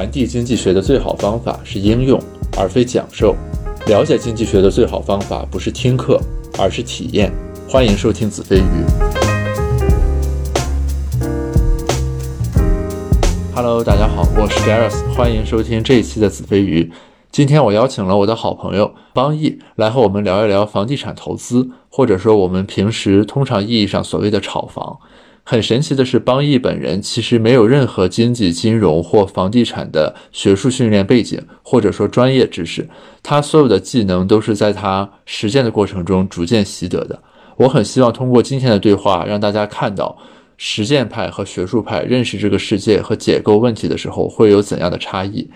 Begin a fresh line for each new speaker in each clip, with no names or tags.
传递经济学的最好方法是应用，而非讲授；了解经济学的最好方法不是听课，而是体验。欢迎收听子非鱼。Hello，大家好，我是 Gareth，欢迎收听这一期的子非鱼。今天我邀请了我的好朋友邦毅来和我们聊一聊房地产投资，或者说我们平时通常意义上所谓的炒房。很神奇的是，邦毅本人其实没有任何经济、金融或房地产的学术训练背景，或者说专业知识。他所有的技能都是在他实践的过程中逐渐习得的。我很希望通过今天的对话，让大家看到实践派和学术派认识这个世界和解构问题的时候会有怎样的差异。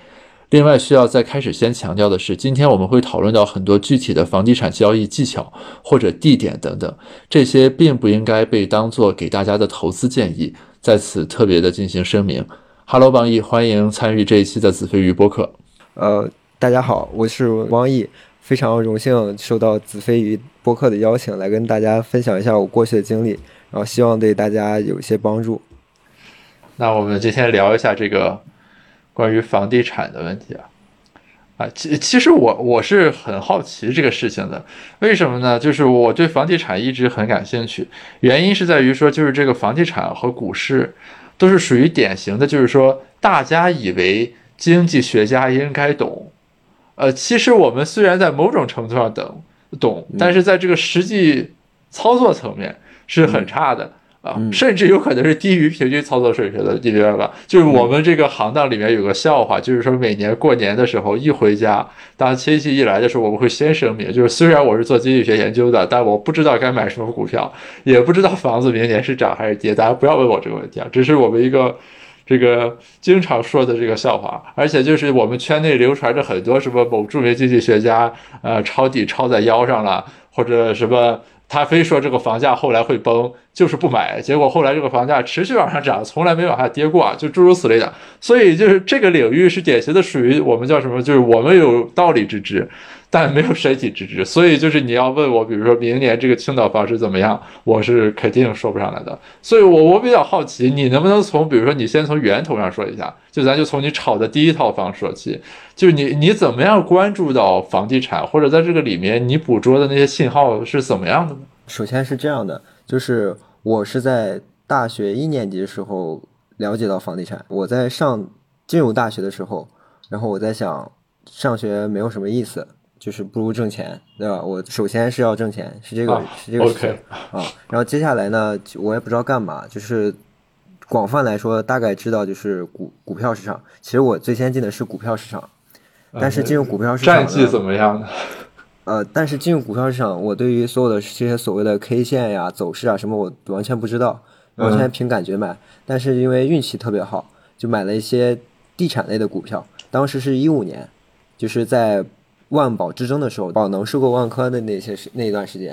另外，需要在开始先强调的是，今天我们会讨论到很多具体的房地产交易技巧或者地点等等，这些并不应该被当做给大家的投资建议。在此特别的进行声明。Hello，王毅，欢迎参与这一期的子非鱼播客。
呃，大家好，我是王毅，非常荣幸受到子非鱼播客的邀请，来跟大家分享一下我过去的经历，然后希望对大家有一些帮助。
那我们今天聊一下这个。关于房地产的问题啊，啊，其其实我我是很好奇这个事情的，为什么呢？就是我对房地产一直很感兴趣，原因是在于说，就是这个房地产和股市都是属于典型的，就是说大家以为经济学家应该懂，呃，其实我们虽然在某种程度上懂懂，但是在这个实际操作层面是很差的。啊，甚至有可能是低于平均操作水平的，你明白吧？就是我们这个行当里面有个笑话，就是说每年过年的时候一回家，当亲戚一来的时候，我们会先声明，就是虽然我是做经济学研究的，但我不知道该买什么股票，也不知道房子明年是涨还是跌，大家不要问我这个问题啊，这是我们一个这个经常说的这个笑话，而且就是我们圈内流传着很多什么某著名经济学家呃抄底抄在腰上了，或者什么。他非说这个房价后来会崩，就是不买，结果后来这个房价持续往上涨，从来没往下跌过，就诸如此类的。所以就是这个领域是典型的属于我们叫什么？就是我们有道理之知。但没有身体之知，所以就是你要问我，比如说明年这个青岛房市怎么样，我是肯定说不上来的。所以，我我比较好奇，你能不能从，比如说你先从源头上说一下，就咱就从你炒的第一套房说起，就是你你怎么样关注到房地产，或者在这个里面你捕捉的那些信号是怎么样的呢？
首先是这样的，就是我是在大学一年级的时候了解到房地产。我在上进入大学的时候，然后我在想，上学没有什么意思。就是不如挣钱，对吧？我首先是要挣钱，是这个，是这个事情啊。然后接下来呢，我也不知道干嘛，就是广泛来说，大概知道就是股股票市场。其实我最先进的是股票市场，但是进入股票市场
战绩怎么样呢？
呃，但是进入股票市场，我对于所有的这些所谓的 K 线呀、走势啊什么，我完全不知道，完全凭感觉买。但是因为运气特别好，就买了一些地产类的股票。当时是一五年，就是在。万宝之争的时候，宝能收购万科的那些那一段时间，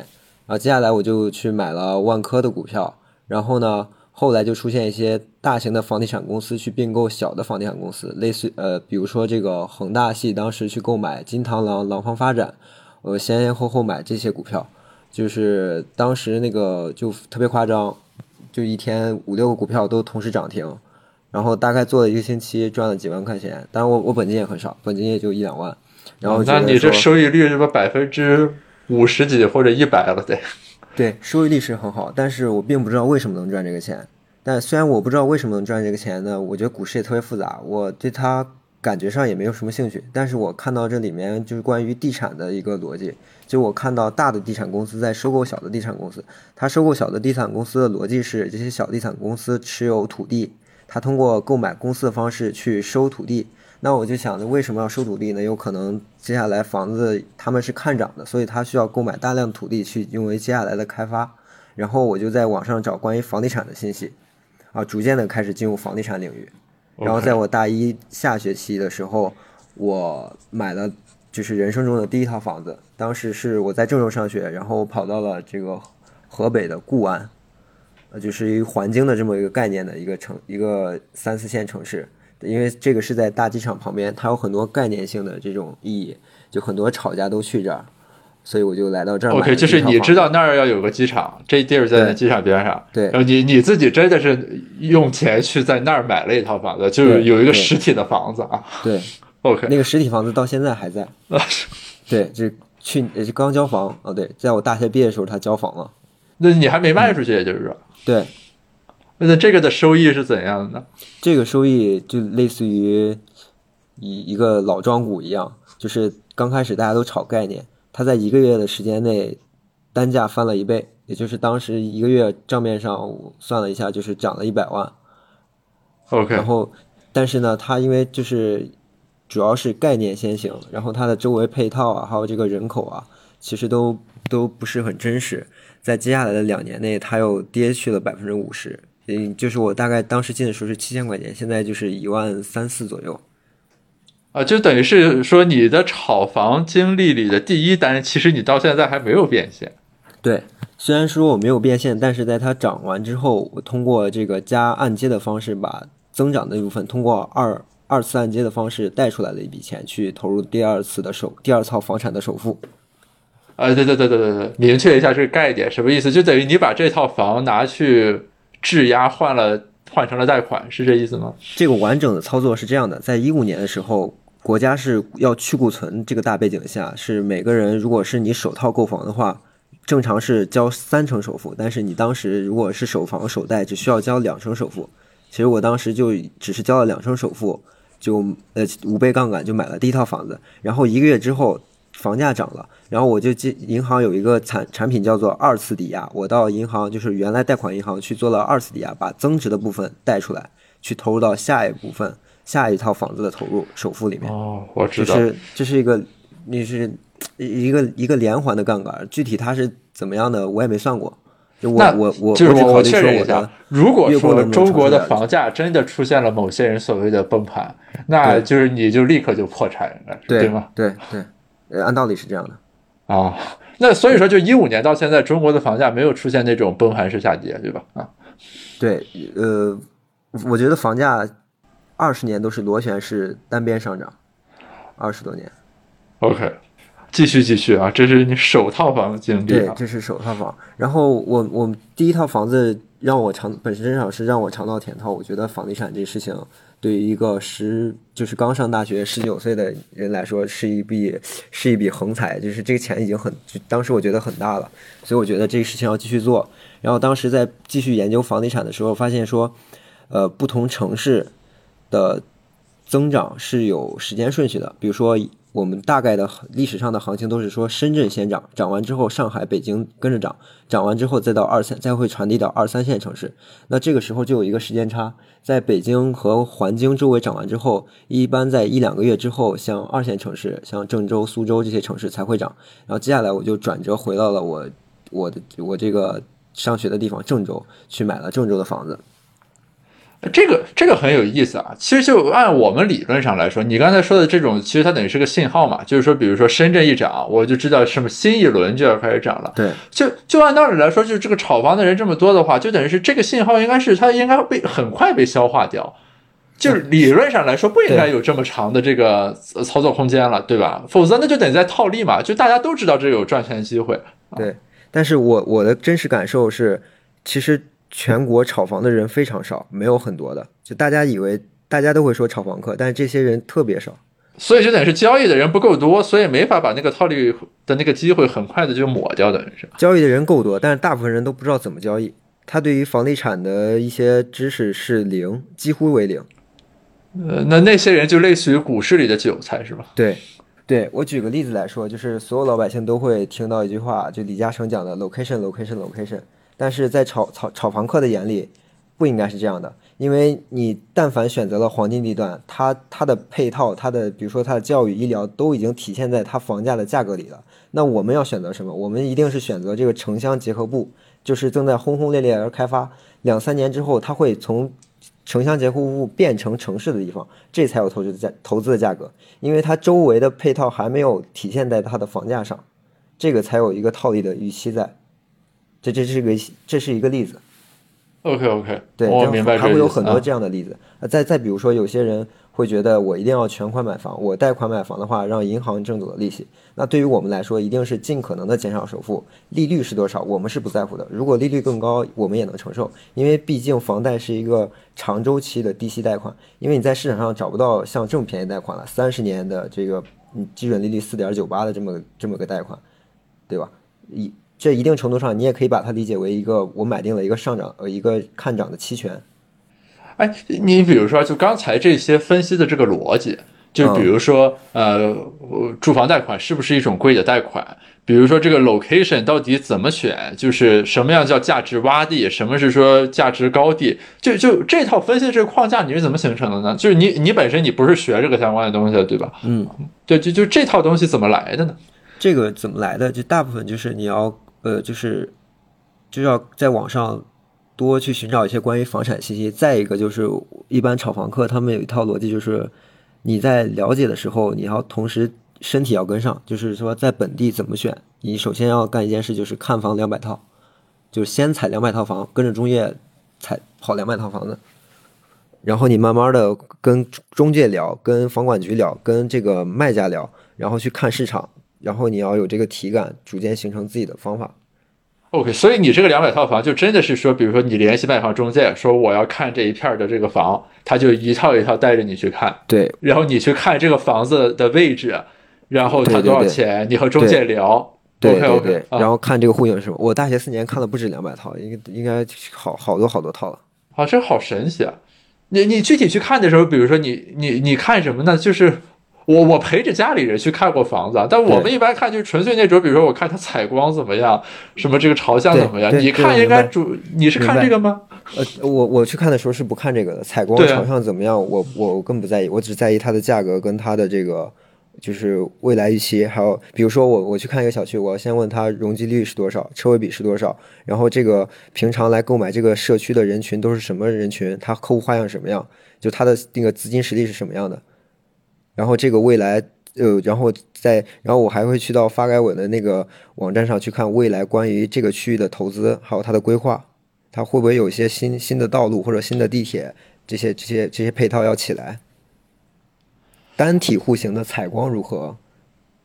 然后接下来我就去买了万科的股票，然后呢，后来就出现一些大型的房地产公司去并购小的房地产公司，类似呃，比如说这个恒大系当时去购买金螳螂廊坊发展，我先先后后买这些股票，就是当时那个就特别夸张，就一天五六个股票都同时涨停，然后大概做了一个星期赚了几万块钱，当然我我本金也很少，本金也就一两万。然后，
那你这收益率是不百分之五十几或者一百了？得。
对，收益率是很好，但是我并不知道为什么能赚这个钱。但虽然我不知道为什么能赚这个钱呢，我觉得股市也特别复杂，我对它感觉上也没有什么兴趣。但是我看到这里面就是关于地产的一个逻辑，就我看到大的地产公司在收购小的地产公司，它收购小的地产公司的逻辑是，这些小地产公司持有土地，它通过购买公司的方式去收土地。那我就想着为什么要收土地呢？有可能接下来房子他们是看涨的，所以他需要购买大量土地去用为接下来的开发。然后我就在网上找关于房地产的信息，啊，逐渐的开始进入房地产领域。然后在我大一下学期的时候，我买了就是人生中的第一套房子。当时是我在郑州上学，然后跑到了这个河北的固安，呃，就是一个环京的这么一个概念的一个城，一个三四线城市。因为这个是在大机场旁边，它有很多概念性的这种意义，就很多炒家都去这儿，所以我就来到这儿
OK，就是你知道那儿要有个机场，这地儿在机场边上，
对
然后你你自己真的是用钱去在那儿买了一套房子，就是有一个实体的房子啊。
对
，OK，
那个实体房子到现在还在。
啊
对，这去呃这刚交房哦，对，在我大学毕业的时候他交房了。
那你还没卖出去，也就是说，
对，
那这个的收益是怎样的呢？
这个收益就类似于一一个老庄股一样，就是刚开始大家都炒概念，它在一个月的时间内单价翻了一倍，也就是当时一个月账面上我算了一下，就是涨了一百万。
OK，
然后，但是呢，它因为就是主要是概念先行，然后它的周围配套啊，还有这个人口啊，其实都都不是很真实。在接下来的两年内，它又跌去了百分之五十，嗯，就是我大概当时进的时候是七千块钱，现在就是一万三四左右。
啊，就等于是说你的炒房经历里的第一单，其实你到现在还没有变现。
对，虽然说我没有变现，但是在它涨完之后，我通过这个加按揭的方式，把增长的一部分通过二二次按揭的方式贷出来的一笔钱，去投入第二次的首第二套房产的首付。
啊，对对对对对对，明确一下这个概念，什么意思？就等于你把这套房拿去质押换了，换成了贷款，是这意思吗？
这个完整的操作是这样的，在一五年的时候，国家是要去库存这个大背景下，是每个人如果是你首套购房的话，正常是交三成首付，但是你当时如果是首房首贷，只需要交两成首付。其实我当时就只是交了两成首付，就呃五倍杠杆就买了第一套房子，然后一个月之后房价涨了，然后我就进银行有一个产产品叫做二次抵押，我到银行就是原来贷款银行去做了二次抵押，把增值的部分贷出来，去投入到下一部分下一套房子的投入首付里面。
哦，我知道。
就是这是一个，你是一个一个连环的杠杆，具体它是怎么样的我也没算过。就我
那
我我
就是我确认一下如果说中国的房价真的出现了某些人所谓的崩盘，那
对
就是你就立刻就破产了，
对
对吗？
对对，呃按道理是这样的。
啊，那所以说，就一五年到现在，中国的房价没有出现那种崩盘式下跌，对吧？啊，
对，呃，我觉得房价二十年都是螺旋式单边上涨，二十多年。
OK，继续继续啊，这是你首套房的经历
对，
啊。
这是首套房。然后我我第一套房子让我尝，本身上是让我尝到甜头。我觉得房地产这事情对于一个十就是刚上大学十九岁的人来说是一笔是一笔横财，就是这个钱已经很，就当时我觉得很大了，所以我觉得这个事情要继续做。然后当时在继续研究房地产的时候，发现说，呃，不同城市的增长是有时间顺序的。比如说，我们大概的历史上的行情都是说深圳先涨，涨完之后上海、北京跟着涨，涨完之后再到二三，再会传递到二三线城市。那这个时候就有一个时间差，在北京和环京周围涨完之后，一般在一两个月之后，像二线城市，像郑州、苏州这些城市才会涨。然后接下来我就转折回到了我我的我这个上学的地方郑州，去买了郑州的房子。
这个这个很有意思啊。其实就按我们理论上来说，你刚才说的这种，其实它等于是个信号嘛，就是说，比如说深圳一涨，我就知道什么新一轮就要开始涨了。
对
就就按道理来说，就是这个炒房的人这么多的话，就等于是这个信号应该是它应该被很快被消化掉。就是理论上来说，不应该有这么长的这个呃操作空间了，对吧？否则那就等于在套利嘛，就大家都知道这有赚钱机会。
对，但是我我的真实感受是，其实全国炒房的人非常少，没有很多的。就大家以为大家都会说炒房客，但是这些人特别少。
所以就等于是交易的人不够多，所以没法把那个套利的那个机会很快的就抹掉，等于是。
交易的人够多，但是大部分人都不知道怎么交易。他对于房地产的一些知识是零，几乎为零。
呃，那那些人就类似于股市里的韭菜，是吧？
对，对我举个例子来说，就是所有老百姓都会听到一句话，就李嘉诚讲的 location location location。但是在炒炒炒房客的眼里，不应该是这样的，因为你但凡选择了黄金地段，它它的配套，它的比如说它的教育、医疗都已经体现在它房价的价格里了。那我们要选择什么？我们一定是选择这个城乡结合部，就是正在轰轰烈烈而开发，两三年之后，它会从城乡结合部变成城市的地方，这才有投资的价投资的价格，因为它周围的配套还没有体现在它的房价上，这个才有一个套利的预期在。这这是个这是一个例子。
OK OK，
对，
我明白
还会有很多
啊
这样的例子。呃再再比如说，有些人会觉得我一定要全款买房，我贷款买房的话，让银行挣走的利息。那对于我们来说，一定是尽可能的减少首付，利率是多少，我们是不在乎的。如果利率更高，我们也能承受，因为毕竟房贷是一个长周期的低息贷款，因为你在市场上找不到像这么便宜贷款了，三十年的这个嗯基准利率四点九八的这么这么个贷款，对吧？一这一定程度上，你也可以把它理解为一个我买定了一个上涨呃一个看涨的期权。
哎，你比如说，就刚才这些分析的这个逻辑，就比如说，呃，住房贷款是不是一种贵的贷款？比如说这个 location 到底怎么选？就是什么样叫价值洼地，什么是说价值高地？就就这套分析的这个框架，你是怎么形成的呢？就是你你本身你不是学这个相关的东西的，对吧？
嗯，
对，就就这套东西怎么来的呢？
这个怎么来的？就大部分就是你要呃，就是就要在网上多去寻找一些关于房产信息。再一个就是，一般炒房客他们有一套逻辑，就是你在了解的时候，你要同时身体要跟上。就是说，在本地怎么选，你首先要干一件事，就是看房两百套，就先踩两百套房，跟着中介踩跑两百套房子。然后你慢慢的跟中介聊，跟房管局聊，跟这个卖家聊，然后去看市场，然后你要有这个体感，逐渐形成自己的方法。
OK，所以你这个两百套房就真的是说，比如说你联系卖房中介，说我要看这一片的这个房，他就一套一套带着你去看，
对
然后你去看这个房子的位置，然后它
对对对
多少钱，你和中介聊。
对
OK
然后看这个户型是什么。我大学四年看了不止两百套，应该应该好好多好多套了。
啊，这好神奇啊！你你具体去看的时候，比如说你你你看什么呢？就是我我陪着家里人去看过房子啊，但我们一般看就是纯粹那种，比如说我看它采光怎么样，什么这个朝向怎么样。你看应该主你是看这个吗？
呃，我我去看的时候是不看这个的，采光朝向怎么样，我我我更不在意，我只在意它的价格跟它的这个就是未来预期，还有比如说我我去看一个小区，我要先问他容积率是多少，车位比是多少，然后这个平常来购买这个社区的人群都是什么人群，他客户画像什么样，就他的那个资金实力是什么样的，然后这个未来。呃，然后再，然后我还会去到发改委的那个网站上去看未来关于这个区域的投资，还有它的规划，它会不会有一些新新的道路或者新的地铁这些这些这些配套要起来？单体户型的采光如何？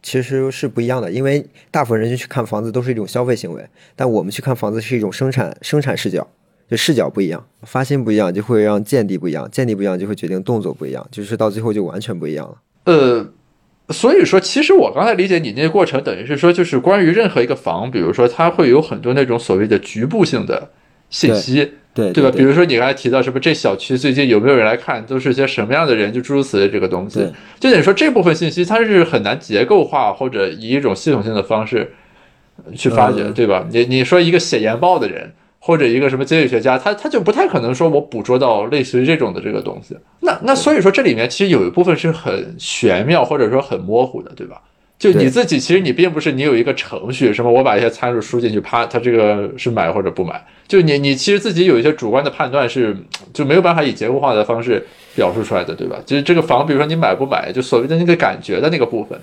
其实是不一样的，因为大部分人去看房子都是一种消费行为，但我们去看房子是一种生产生产视角，就视角不一样，发心不一样，就会让见地不一样，见地不一样就会决定动作不一样，就是到最后就完全不一样了。
呃，所以说，其实我刚才理解你那个过程，等于是说，就是关于任何一个房，比如说它会有很多那种所谓的局部性的信息，
对
对吧？比如说你刚才提到什么，这小区最近有没有人来看，都是些什么样的人，就诸如此类这个东西，就等于说这部分信息它是很难结构化或者以一种系统性的方式去发掘，
嗯
对吧？你你说一个写研报的人。或者一个什么经济学家，他他就不太可能说我捕捉到类似于这种的这个东西。那那所以说这里面其实有一部分是很玄妙或者说很模糊的，对吧？就你自己其实你并不是你有一个程序，什么我把一些参数输进去，啪，它这个是买或者不买。就你你其实自己有一些主观的判断是就没有办法以结构化的方式表述出来的，对吧？就是这个房，比如说你买不买，就所谓的那个感觉的那个部分。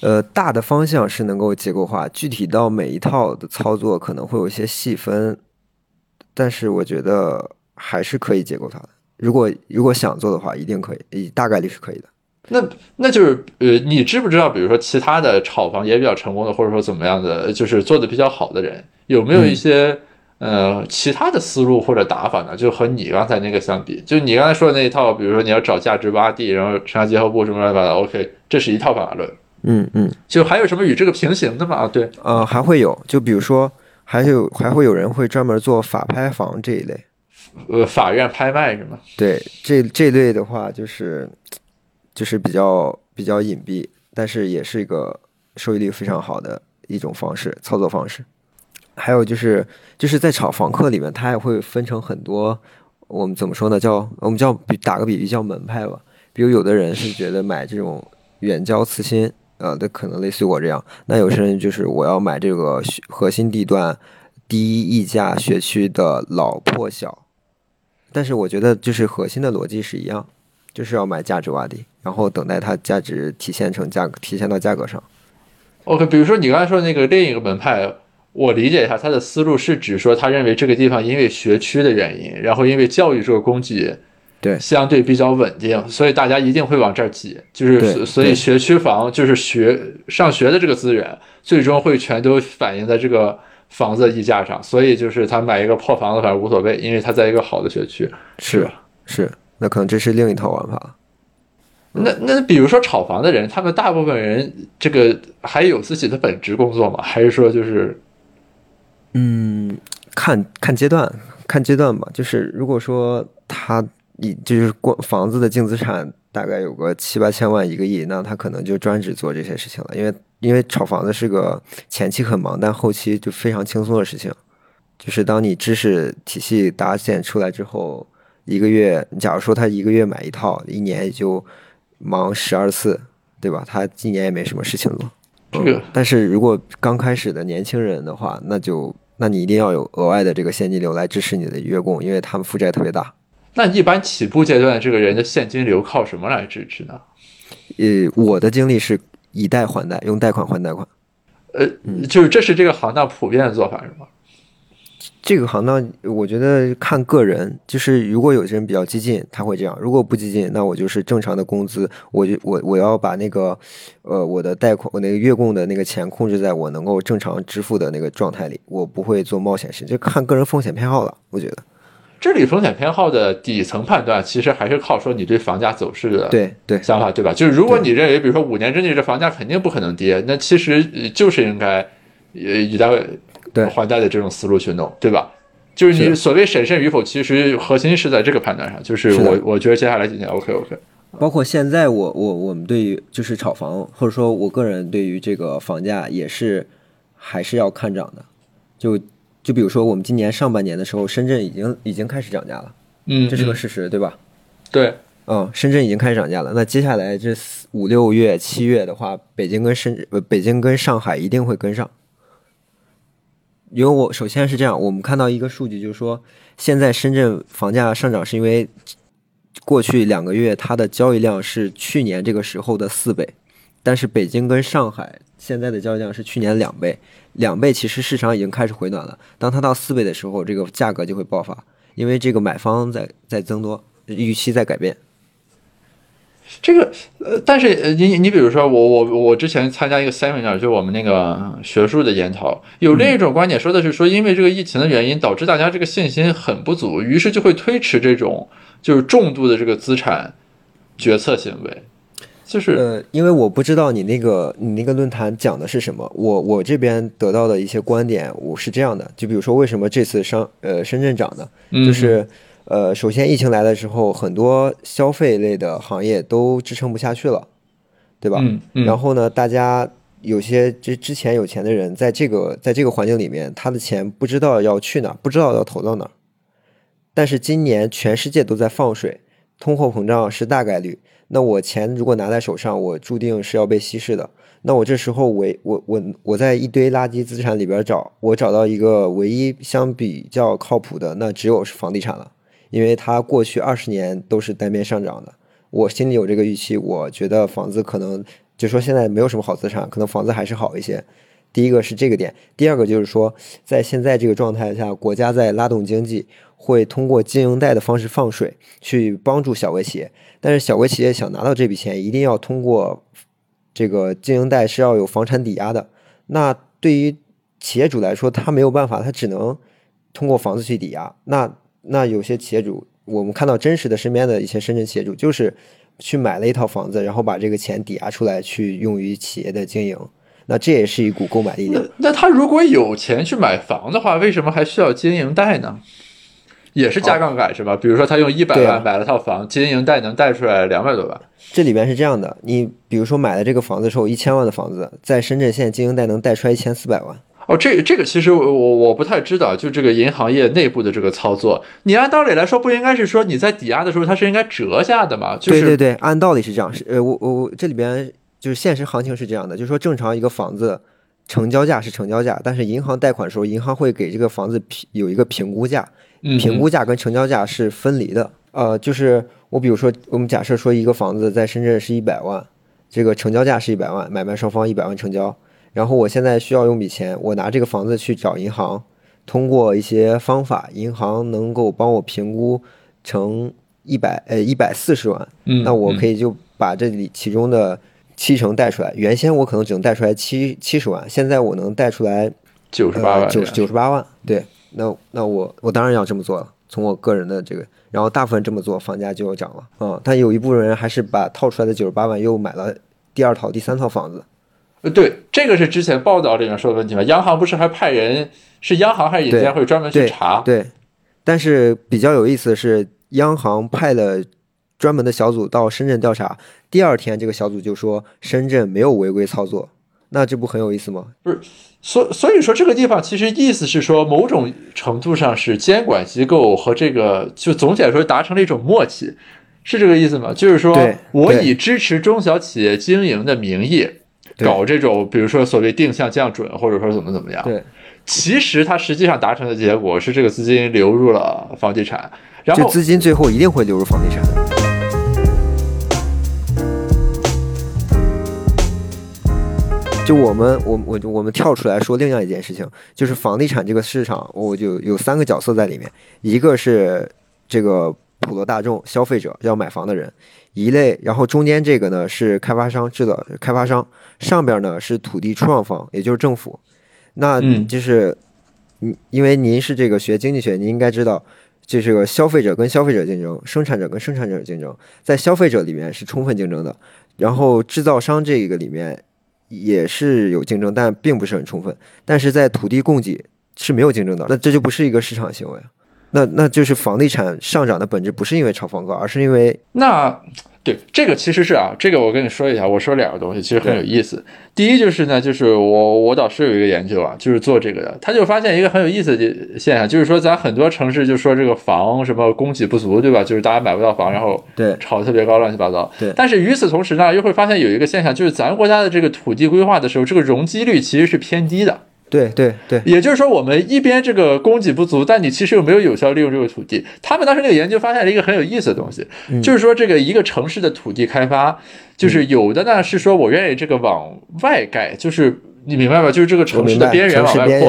呃，大的方向是能够结构化，具体到每一套的操作可能会有一些细分，但是我觉得还是可以结构它的。如果如果想做的话，一定可以，大概率是可以的。
那那就是呃，你知不知道，比如说其他的炒房也比较成功的，或者说怎么样的，就是做的比较好的人，有没有一些、呃其他的思路或者打法呢？就和你刚才那个相比，就你刚才说的那一套，比如说你要找价值洼地，然后城乡结合部什么乱七八糟，OK，这是一套方法论。
嗯嗯，
就还有什么与这个平行的吗？啊，对，
呃，还会有，就比如说，还有还会有人会专门做法拍房这一类。
呃，法院拍卖是吗？
对，这这类的话，就是就是比较比较隐蔽，但是也是一个收益率非常好的一种方式操作方式。还有就是就是在炒房客里面，它也会分成很多，我们怎么说呢？叫我们叫比打个比喻叫门派吧。比如有的人是觉得买这种远郊次新，呃，的可能类似于我这样。那有些人就是我要买这个核心地段低溢价学区的老破小。但是我觉得就是核心的逻辑是一样，就是要买价值洼地，然后等待它价值体现成价格，体现到价格上。
OK，比如说你刚才说那个另一个门派，我理解一下他的思路是指说，他认为这个地方因为学区的原因，然后因为教育这个供给
对
相对比较稳定，所以大家一定会往这儿挤，就是所所以学区房就是学上学的这个资源，最终会全都反映在这个房子的溢价上，所以就是他买一个破房子反正无所谓，因为他在一个好的学区，
是
吧？
是，那可能这是另一套玩法。
那那比如说炒房的人，他们大部分人这个还有自己的本职工作吗？还是说就是
嗯，看看阶段，看阶段吧。就是如果说他以就是光房子的净资产大概有个七八千万一个亿，那他可能就专职做这些事情了。因为因为炒房子是个前期很忙，但后期就非常轻松的事情。就是当你知识体系搭建出来之后，一个月，假如说他一个月买一套，一年也就忙十二次，对吧？他今年也没什么事情做。
这个
但是如果刚开始的年轻人的话，那就那你一定要有额外的这个现金流来支持你的月供，因为他们负债特别大。
那一般起步阶段这个人的现金流靠什么来支持呢？
呃，我的经历是以贷还贷，用贷款还贷款。
呃，就是这是这个行当普遍的做法是吗？
这个行当，我觉得看个人，就是如果有些人比较激进，他会这样；如果不激进，那我就是正常的工资，我就我我要把那个，呃，我的贷款，我那个月供的那个钱控制在我能够正常支付的那个状态里，我不会做冒险事，就看个人风险偏好了。我觉得，
这里风险偏好的底层判断，其实还是靠说你对房价走势的
对对
想法，对吧？就是如果你认为，比如说五年之内这房价肯定不可能跌，那其实呃就是应该呃以贷
对
还贷的这种思路去弄，对吧？就是你所谓审慎与否，其实核心是在这个判断上。就是我我觉得接下来几年 OK OK，
包括现在我我我们对于就是炒房，或者说我个人对于这个房价也是还是要看涨的。就就比如说我们今年上半年的时候，深圳已经已经开始涨价了，
嗯，
这是个
嗯
事实，对吧？
对，
嗯，深圳已经开始涨价了。那接下来这四五六月、七月的话，北京跟深呃北京跟上海一定会跟上。因为我首先是这样，我们看到一个数据，就是说现在深圳房价上涨是因为过去两个月它的交易量是去年这个时候的四倍，但是北京跟上海现在的交易量是去年两倍，两倍其实市场已经开始回暖了。当它到四倍的时候，这个价格就会爆发，因为这个买方在在增多，预期在改变。
这个呃，但是，你你比如说我我我之前参加一个 seminar，就我们那个学术的研讨，有另一种观点说的是说，因为这个疫情的原因，导致大家这个信心很不足，于是就会推迟这种就是重度的这个资产决策行为，就是
呃，因为我不知道你那个你那个论坛讲的是什么，我我这边得到的一些观点，我是这样的，就比如说为什么这次上呃深圳涨呢？
嗯
就是呃，首先疫情来的时候，很多消费类的行业都支撑不下去了，对吧？
嗯嗯，
然后呢，大家有些之之前有钱的人，在这个在这个环境里面，他的钱不知道要去哪儿，不知道要投到哪儿。但是今年全世界都在放水，通货膨胀是大概率。那我钱如果拿在手上，我注定是要被稀释的。那我这时候唯我我我在一堆垃圾资产里边找，我找到一个唯一相比较靠谱的，那只有是房地产了，因为它过去二十年都是单边上涨的。我心里有这个预期，我觉得房子可能就说现在没有什么好资产，可能房子还是好一些。第一个是这个点，第二个就是说，在现在这个状态下，国家在拉动经济，会通过经营贷的方式放水，去帮助小微企业。但是小微企业想拿到这笔钱，一定要通过这个经营贷是要有房产抵押的。那对于企业主来说，他没有办法，他只能通过房子去抵押。那那有些企业主，我们看到真实的身边的一些深圳企业主，就是去买了一套房子，然后把这个钱抵押出来，去用于企业的经营。那这也是一股购买力量。
那他如果有钱去买房的话，为什么还需要经营贷呢？也是加杠杆是吧？比如说他用一百万买了套房，经营贷能贷出来两百多万。
这里边是这样的，你比如说买了这个房子之后，一千万的房子，在深圳现在经营贷能贷出来一千四百万。
哦，这个这个其实我我我不太知道，就这个银行业内部的这个操作，你按道理来说不应该是说你在抵押的时候它是应该折下的嘛？就是
对对对，按道理是这样。是呃，我我我这里边就是现实行情是这样的，就是说正常一个房子成交价是成交价，但是银行贷款的时候，银行会给这个房子评有一个评估价，
嗯
评估价跟成交价是分离的。呃，就是我比如说，我们假设说一个房子在深圳是一百万，这个成交价是一百万，买卖双方一百万成交，然后我现在需要用笔钱，我拿这个房子去找银行，通过一些方法，银行能够帮我评估成一百呃一百四十万，
嗯，
那我可以就把这里其中的七成贷出来。原先我可能只能贷出来七七十万，现在我能贷出来
九十八万，
九九十八万。对，那那我我当然要这么做了。从我个人的这个，然后大部分这么做，房价就要涨了啊。但有一部分人还是把套出来的九十八万又买了第二套、第三套房子。
呃，对，这个是之前报道里面说的问题嘛？央行不是还派人，是央行还是银监会专门去查？
对，但是比较有意思的是，央行派了专门的小组到深圳调查，第二天这个小组就说深圳没有违规操作。那这不很有意思吗？
不是，所所以说这个地方其实意思是说，某种程度上是监管机构和这个就总体来说达成了一种默契，是这个意思吗？就是说我以支持中小企业经营的名义搞这种，比如说所谓定向降准，或者说怎么怎么样。
对，
其实它实际上达成的结果是这个资金流入了房地产，然后
资金最后一定会流入房地产。就我们，我我我们跳出来说另外一件事情，就是房地产这个市场，我就有三个角色在里面，一个是这个普罗大众消费者要买房的人，一类，然后中间这个呢是开发商制造开发商，上边呢是土地出让方，也就是政府。那就是，嗯，因为您是这个学经济学，您应该知道，这是个消费者跟消费者竞争，生产者跟生产者竞争，在消费者里面是充分竞争的，然后制造商这个里面。也是有竞争，但并不是很充分。但是在土地供给是没有竞争的，那这就不是一个市场行为。那那就是房地产上涨的本质不是因为炒房高，而是因为
那。对，这个其实是啊，这个我跟你说一下，我说两个东西，其实很有意思。第一就是呢，就是我我导师有一个研究啊，就是做这个的，他就发现一个很有意思的现象，就是说咱很多城市就说这个房什么供给不足，对吧？就是大家买不到房，然后
对
炒特别高，乱七八糟。
对。
但是与此同时呢，又会发现有一个现象，就是咱国家的这个土地规划的时候，这个容积率其实是偏低的。
对对对，
也就是说，我们一边这个供给不足，但你其实又没有有效利用这个土地。他们当时那个研究发现了一个很有意思的东西，就是说这个一个城市的土地开发，就是有的呢是说我愿意这个往外盖，就是你明白吧？就是这个城市的边缘往外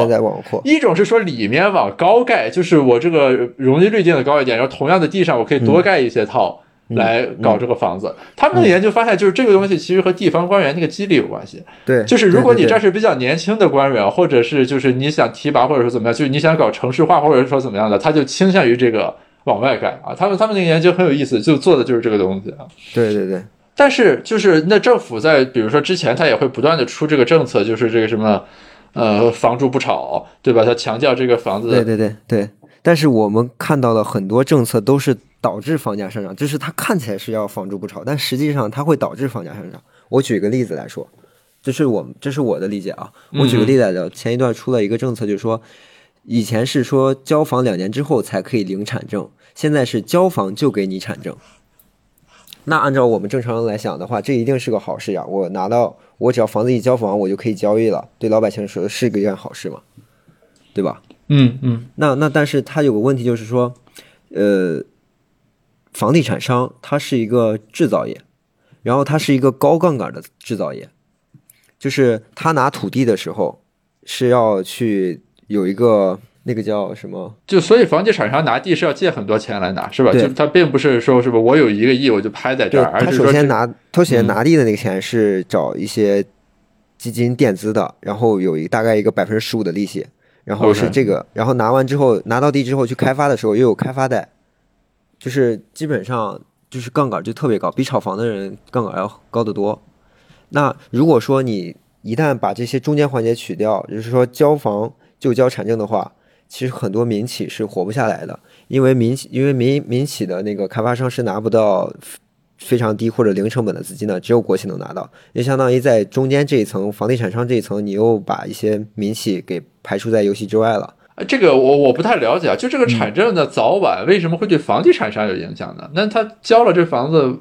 扩。一种是说里面往高盖，就是我这个容积率定的高一点，然后同样的地上我可以多盖一些套。来搞这个房子，他们的研究发现，就是这个东西其实和地方官员那个激励有关系。
对，
就是如果你这是比较年轻的官员，或者是就是你想提拔，或者说怎么样，就是你想搞城市化，或者说怎么样的，他就倾向于这个往外盖啊。他们他们那个研究很有意思，就做的就是这个东西啊。
对对对。
但是就是那政府在比如说之前，他也会不断的出这个政策，就是这个什么呃房住不炒，对吧？他强调这个房子。
对对对对。但是我们看到的很多政策都是。导致房价上涨，就是它看起来是要房住不炒，但实际上它会导致房价上涨。我举个例子来说，这是我这是我的理解啊。我举个例子来说，前一段出了一个政策，就是说，以前是说交房两年之后才可以领产证，现在是交房就给你产证。那按照我们正常人来想的话，这一定是个好事呀。我拿到，我只要房子一交房，我就可以交易了，对老百姓说是一件好事嘛，对吧？
嗯嗯。
那那但是它有个问题就是说，呃。房地产商它是一个制造业，然后它是一个高杠杆的制造业，就是他拿土地的时候是要去有一个那个叫什么？
就所以房地产商拿地是要借很多钱来拿，是吧？就他并不是说是不我有一个亿我就拍在这儿，
他首先拿他首先拿地的那个钱是找一些基金垫资的，然后有一大概一个百分之十五的利息，然后是这个，然后拿完之后拿到地之后去开发的时候又有开发贷。就是基本上就是杠杆就特别高，比炒房的人杠杆要高得多。那如果说你一旦把这些中间环节取掉，就是说交房就交产证的话，其实很多民企是活不下来的，因为民企因为民民企的那个开发商是拿不到非常低或者零成本的资金的，只有国企能拿到，也相当于在中间这一层房地产商这一层，你又把一些民企给排除在游戏之外了。
这个我我不太了解啊，就这个产证的早晚为什么会对房地产商有影响呢？那他交了这房子，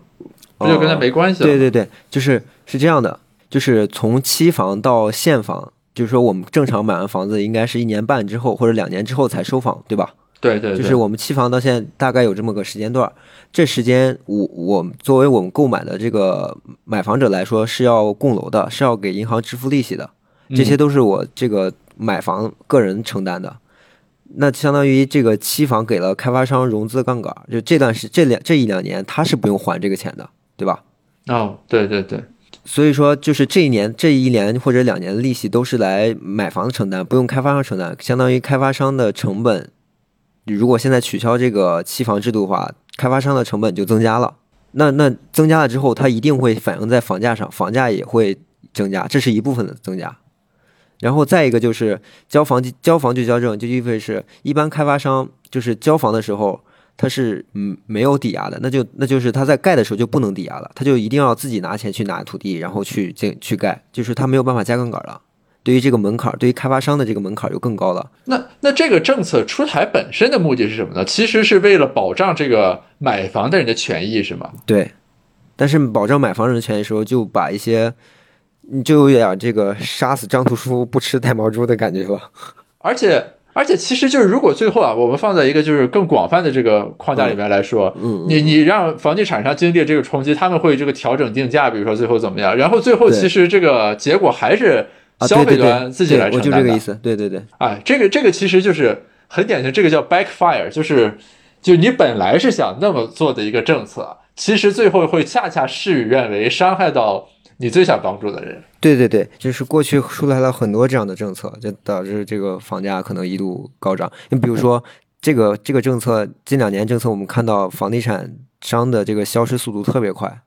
不就跟他没关系
了？对对对，就是是这样的，就是从期房到现房，就是说我们正常买完房子应该是一年半之后或者两年之后才收房，对吧？
对对，
就是我们期房到现在大概有这么个时间段，这时间我我作为我们购买的这个买房者来说是要供楼的，是要给银行支付利息的。这些都是我这个买房个人承担的。那相当于这个期房给了开发商融资杠杆，就这段时这两这一两年他是不用还这个钱的，对吧？
哦，对对对，
所以说就是这一年这一年或者两年的利息都是来买房承担，不用开发商承担，相当于开发商的成本。如果现在取消这个期房制度的话，开发商的成本就增加了。那那增加了之后，它一定会反映在房价上，房价也会增加，这是一部分的增加。然后再一个就是交房交房就交证，就意味着是一般开发商就是交房的时候，他是嗯没有抵押的，那就那就是他在盖的时候就不能抵押了，他就一定要自己拿钱去拿土地，然后去进去盖，就是他没有办法加杠杆了。对于这个门槛，对于开发商的这个门槛就更高了。
那那这个政策出台本身的目的是什么呢？其实是为了保障这个买房的人的权益，是吗？
对。但是保障买房人的权益的时候，就把一些。你就有点这个杀死张屠夫不吃带毛猪的感觉了，
而且而且其实就是如果最后啊，我们放在一个就是更广泛的这个框架里面来说，
嗯，
你你让房地产商经历这个冲击，他们会这个调整定价，比如说最后怎么样，然后最后其实这个结果还是消费端自己来承担
的，我就这个意思，对对对，
哎，这个这个其实就是很典型，这个叫 backfire，就是就你本来是想那么做的一个政策，其实最后会恰恰事与愿违，伤害到。你最想帮助的人，
对对对，就是过去出来了很多这样的政策，就导致这个房价可能一度高涨。你比如说，这个这个政策，近两年政策，我们看到房地产商的这个消失速度特别快，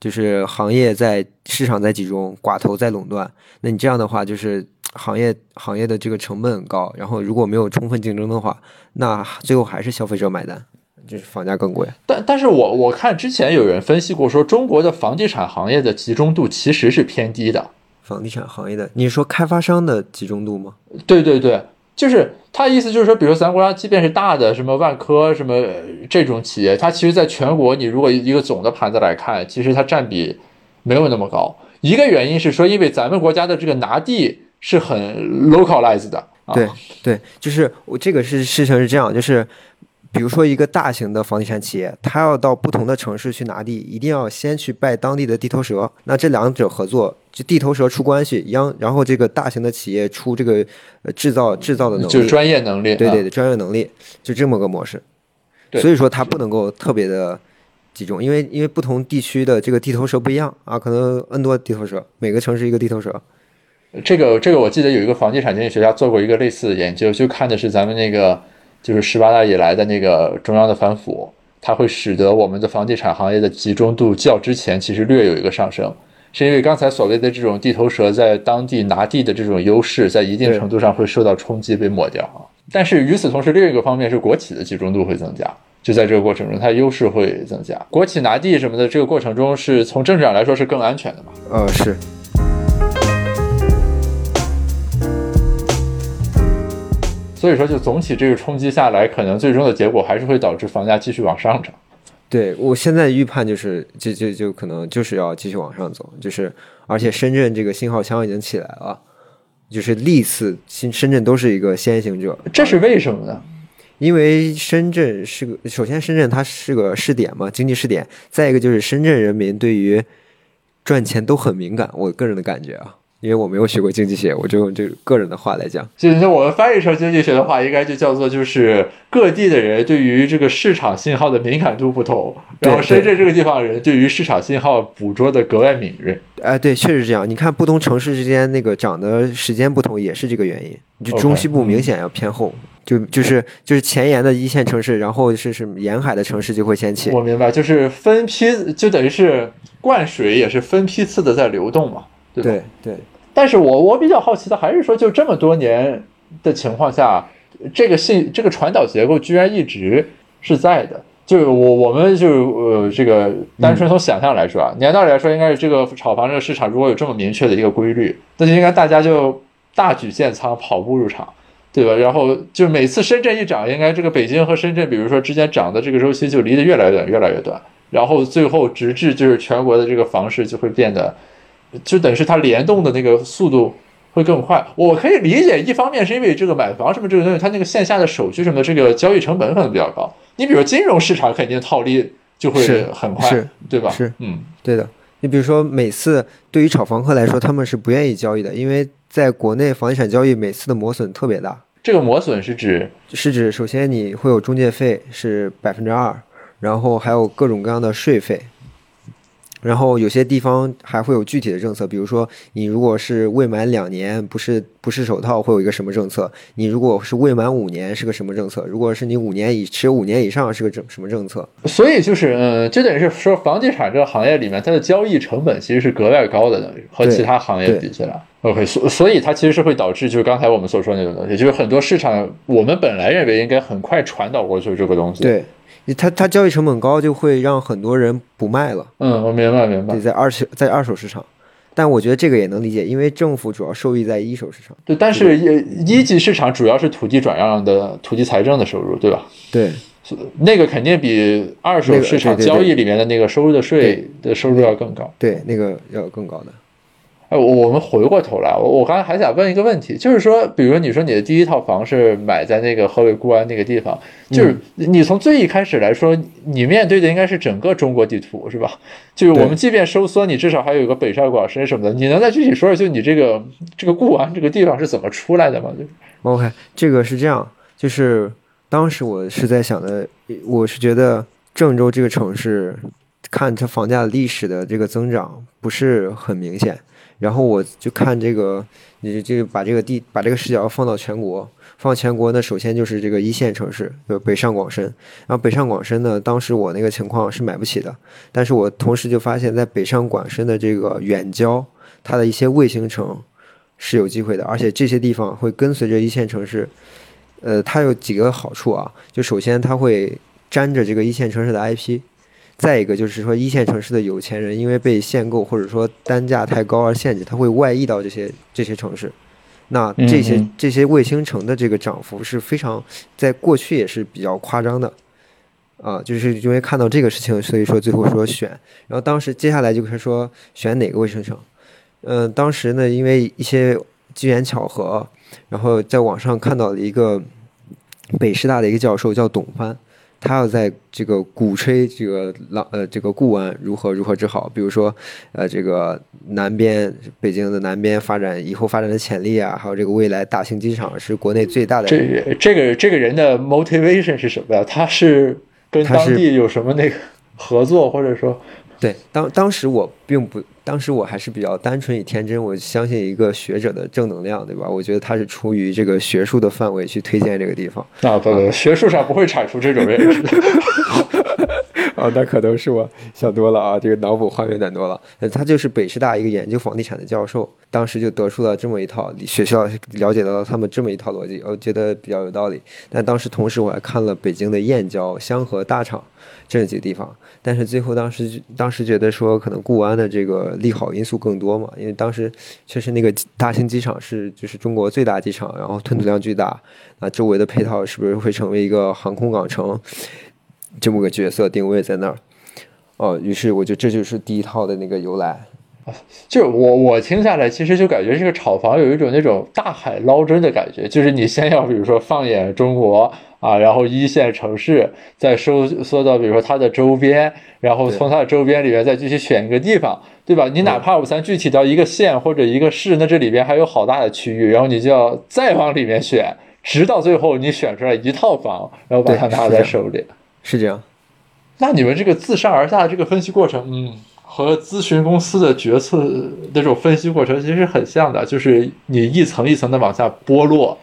就是行业在市场在集中，寡头在垄断。那你这样的话，就是行业行业的这个成本高，然后如果没有充分竞争的话，那最后还是消费者买单。就是房价更贵，
但但是我我看之前有人分析过，说中国的房地产行业的集中度其实是偏低的。
房地产行业的，你说开发商的集中度吗？
对对对，就是他意思就是说，比如咱国家即便是大的什么万科什么这种企业，它其实在全国你如果一个总的盘子来看，其实它占比没有那么高。一个原因是说，因为咱们国家的这个拿地是很 localized 的。
对对，就是我这个是事情是这样，就是。比如说，一个大型的房地产企业，它要到不同的城市去拿地，一定要先去拜当地的地头蛇。那这两者合作，就地头蛇出关系，央然后这个大型的企业出这个呃制造制造的能力，
就是专业能力。
对对对，专业能力就这么个模式。所以说它不能够特别的集中，因为因为不同地区的这个地头蛇不一样啊，可能 N 多地头蛇，每个城市一个地头蛇。
这个这个我记得有一个房地产经济学家做过一个类似的研究，就看的是咱们那个。就是十八大以来的那个中央的反腐，它会使得我们的房地产行业的集中度较之前其实略有一个上升，是因为刚才所谓的这种地头蛇在当地拿地的这种优势，在一定程度上会受到冲击被抹掉啊。但是与此同时，另一个方面是国企的集中度会增加，就在这个过程中，它优势会增加。国企拿地什么的，这个过程中是从政治上来说是更安全的嘛？
呃，是。
所以说，就总体这个冲击下来，可能最终的结果还是会导致房价继续往上涨。
对我现在预判就是，就就就可能就是要继续往上走，就是而且深圳这个信号枪已经起来了，就是历次新深圳都是一个先行者。
这是为什么呢？
因为深圳是个，首先深圳它是个试点嘛，经济试点。再一个就是深圳人民对于赚钱都很敏感，我个人的感觉啊。因为我没有学过经济学，我就用这个人的话来讲。
就那我们翻译成经济学的话，应该就叫做就是各地的人对于这个市场信号的敏感度不同，然后深圳这个地方人对于市场信号捕捉的格外敏锐。
哎，对，确实这样。你看不同城市之间那个涨的时间不同，也是这个原因。就中西部明显要偏后，就就是就是前沿的一线城市，然后是是沿海的城市就会先起。
我明白，就是分批，就等于是灌水也是分批次的在流动嘛，对
对对。
但是我我比较好奇的还是说，就这么多年的情况下，这个信这个传导结构居然一直是在的。就我我们就呃这个单纯从想象来说啊，年道理来说，应该是这个炒房这个市场如果有这么明确的一个规律，那就应该大家就大举建仓，跑步入场，对吧？然后就每次深圳一涨，应该这个北京和深圳，比如说之间涨的这个周期就离得越来越短，越来越短，然后最后直至就是全国的这个房市就会变得。就等于是它联动的那个速度会更快。我可以理解，一方面是因为这个买房什么这个东西，它那个线下的手续什么的，这个交易成本可能比较高。你比如金融市场，肯定套利就会很快，对吧？
是，
嗯，
对的。你比如说，每次对于炒房客来说，他们是不愿意交易的，因为在国内房地产交易每次的磨损特别大。
这个磨损是指
是指首先你会有中介费是百分之二，然后还有各种各样的税费。然后有些地方还会有具体的政策，比如说你如果是未满两年，不是不是首套，会有一个什么政策？你如果是未满五年，是个什么政策？如果是你五年以持有五年以上，是个政什么政策？
所以就是，嗯，就等于是说，房地产这个行业里面，它的交易成本其实是格外高的，等于和其他行业比起来。OK，所所以它其实是会导致，就是刚才我们所说那种东西，就是很多市场我们本来认为应该很快传导过去这个东西。
对。它它交易成本高，就会让很多人不卖了。
嗯，我明白明白。
对，在二手在二手市场，但我觉得这个也能理解，因为政府主要受益在一手市场。
对，但是一一级市场主要是土地转让的土地财政的收入，对吧？
对，
那个肯定比二手市场交易里面的那个收入的税的收入要更高。
对，那个要更高的。
哎，我们回过头来，我我刚才还想问一个问题，就是说，比如你说你的第一套房是买在那个河北固安那个地方，就是你从最一开始来说，你面对的应该是整个中国地图，是吧？就是我们即便收缩，你至少还有个北上广深什么的，你能再具体说说，就你这个这个固安这个地方是怎么出来的吗？就
OK，这个是这样，就是当时我是在想的，我是觉得郑州这个城市，看它房价历史的这个增长不是很明显。然后我就看这个，你就把这个地把这个视角放到全国，放全国呢，首先就是这个一线城市，就北上广深。然后北上广深呢，当时我那个情况是买不起的，但是我同时就发现，在北上广深的这个远郊，它的一些卫星城是有机会的，而且这些地方会跟随着一线城市，呃，它有几个好处啊，就首先它会沾着这个一线城市的 IP。再一个就是说，一线城市的有钱人因为被限购或者说单价太高而限制，他会外溢到这些这些城市。那这些这些卫星城的这个涨幅是非常，在过去也是比较夸张的。啊，就是因为看到这个事情，所以说最后说选。然后当时接下来就是说选哪个卫星城。嗯，当时呢，因为一些机缘巧合，然后在网上看到了一个北师大的一个教授叫董帆。他要在这个鼓吹这个老呃这个固安如何如何之好，比如说呃这个南边北京的南边发展以后发展的潜力啊，还有这个未来大型机场是国内最大的。
这这个这个人的 motivation 是什么呀？他是跟当地有什么那个合作，或者说？
对，当当时我并不，当时我还是比较单纯与天真，我相信一个学者的正能量，对吧？我觉得他是出于这个学术的范围去推荐这个地方。
啊，不不，学术上不会产出这种认
哦，那可能是我想多了啊，这个脑补画面感多了。他就是北师大一个研究房地产的教授，当时就得出了这么一套学校了解到他们这么一套逻辑，我觉得比较有道理。但当时同时我还看了北京的燕郊、香河、大厂这几个地方。但是最后当时当时觉得说可能固安的这个利好因素更多嘛，因为当时确实那个大兴机场是就是中国最大机场，然后吞吐量巨大，那周围的配套是不是会成为一个航空港城，这么个角色定位在那儿？哦，于是我觉得这就是第一套的那个由来。
就我我听下来，其实就感觉这个炒房有一种那种大海捞针的感觉，就是你先要比如说放眼中国。啊，然后一线城市再收缩到，比如说它的周边，然后从它的周边里面再继续选一个地方，对吧？你哪怕我咱具体到一个县或者一个市，那这里边还有好大的区域，然后你就要再往里面选，直到最后你选出来一套房，然后把它拿在手里，
是这样。
那你们这个自上而下的这个分析过程，嗯，和咨询公司的决策那种分析过程其实很像的，就是你一层一层的往下剥落。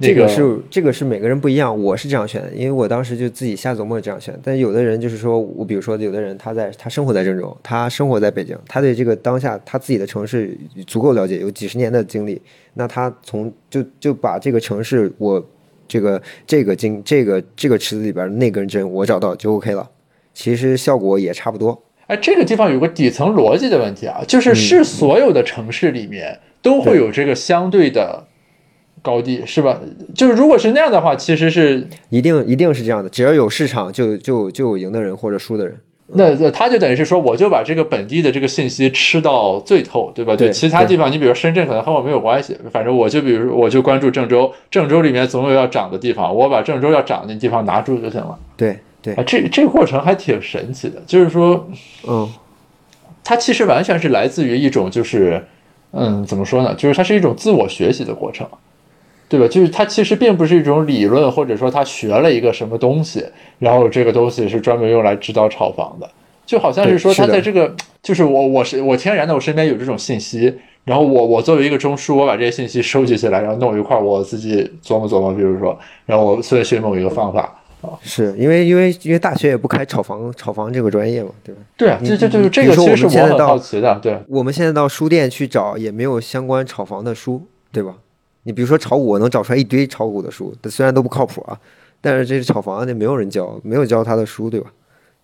这个是这个是每个人不一样，我是这样选的，因为我当时就自己瞎琢磨这样选。但有的人就是说，我比如说有的人他在他生活在郑州，他生活在北京，他对这个当下他自己的城市足够了解，有几十年的经历，那他从就就把这个城市我这个这个经这个这个池子里边那根针我找到就 OK 了，其实效果也差不多。
哎，这个地方有个底层逻辑的问题啊，就是是所有的城市里面都会有这个相对的。高低是吧？就是如果是那样的话，其实是
一定一定是这样的。只要有市场，就就就有赢的人或者输的人。
那那他就等于是说，我就把这个本地的这个信息吃到最透，对吧？
对，
其他地方，你比如深圳可能和我没有关系，反正我就比如我就关注郑州，郑州里面总有要涨的地方，我把郑州要涨的地方拿住就行了。
对对，
啊，这这个过程还挺神奇的，就是说，
嗯，
它其实完全是来自于一种就是。嗯，怎么说呢？就是它是一种自我学习的过程，对吧？就是它其实并不是一种理论，或者说他学了一个什么东西，然后这个东西是专门用来指导炒房的，就好像是说他在这个，就是我我是我天然的我身边有这种信息，然后我我作为一个中枢，我把这些信息收集起来，然后弄一块，我自己琢磨琢磨，比如说，然后我所以学某一个方法。
是因为因为因为大学也不开炒房炒房这个专业嘛，对吧？
对啊，这这就是这个其实是我很好奇的。对，
我们现在到书店去找也没有相关炒房的书，对吧？你比如说炒股，我能找出来一堆炒股的书，虽然都不靠谱啊，但是这是炒房的，没有人教，没有教他的书，对吧？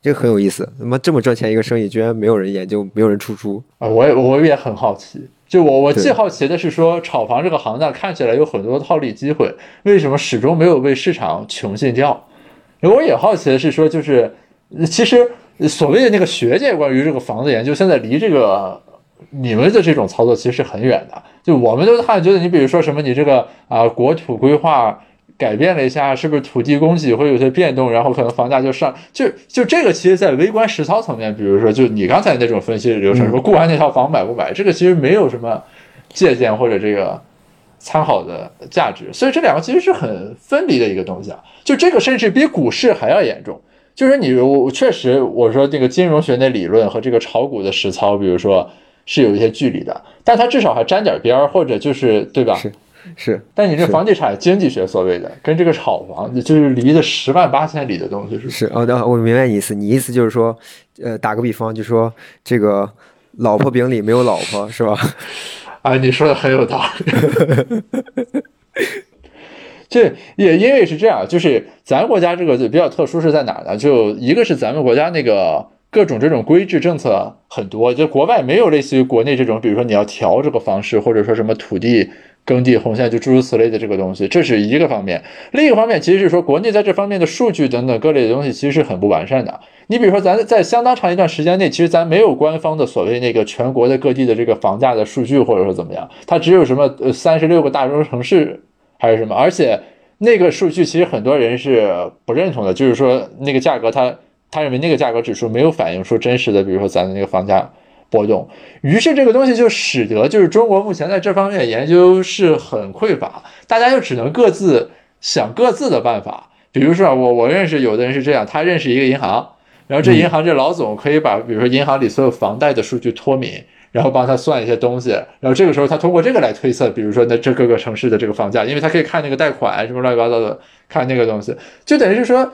这个很有意思。他妈这么赚钱一个生意，居然没有人研究，没有人出书
啊！我也我也很好奇。就我我既好奇的是说，炒房这个行当看起来有很多套利机会，为什么始终没有被市场穷尽掉？我也好奇的是说，就是其实所谓的那个学界关于这个房子研究，现在离这个你们的这种操作其实是很远的。就我们就看觉得，你比如说什么，你这个啊国土规划改变了一下，是不是土地供给会有些变动，然后可能房价就上？就就这个，其实，在微观实操层面，比如说就你刚才那种分析流程，说固安那套房买不买，这个其实没有什么借鉴或者这个。参考的价值，所以这两个其实是很分离的一个东西啊。就这个甚至比股市还要严重。就是你我确实我说这个金融学的理论和这个炒股的实操，比如说是有一些距离的，但它至少还沾点边儿，或者就是对吧？
是是。
但你这房地产经济学所谓的跟这个炒房就是离的十万八千里的东西是。
是哦，我明白你意思。你意思就是说，呃，打个比方，就说这个老婆饼里没有老婆是吧？
啊，你说的很有道理。这也因为是这样，就是咱国家这个就比较特殊是在哪呢？就一个是咱们国家那个各种这种规制政策很多，就国外没有类似于国内这种，比如说你要调这个房市，或者说什么土地耕地红线，就诸如此类的这个东西，这是一个方面。另一个方面，其实是说国内在这方面的数据等等各类的东西，其实是很不完善的。你比如说，咱在相当长一段时间内，其实咱没有官方的所谓那个全国的各地的这个房价的数据，或者说怎么样，它只有什么呃三十六个大中城市还是什么，而且那个数据其实很多人是不认同的，就是说那个价格，它他认为那个价格指数没有反映出真实的，比如说咱的那个房价波动，于是这个东西就使得就是中国目前在这方面研究是很匮乏，大家就只能各自想各自的办法，比如说我我认识有的人是这样，他认识一个银行。然后这银行这老总可以把，比如说银行里所有房贷的数据脱敏，然后帮他算一些东西，然后这个时候他通过这个来推测，比如说那这各个城市的这个房价，因为他可以看那个贷款什么乱七八糟的，看那个东西，就等于是说，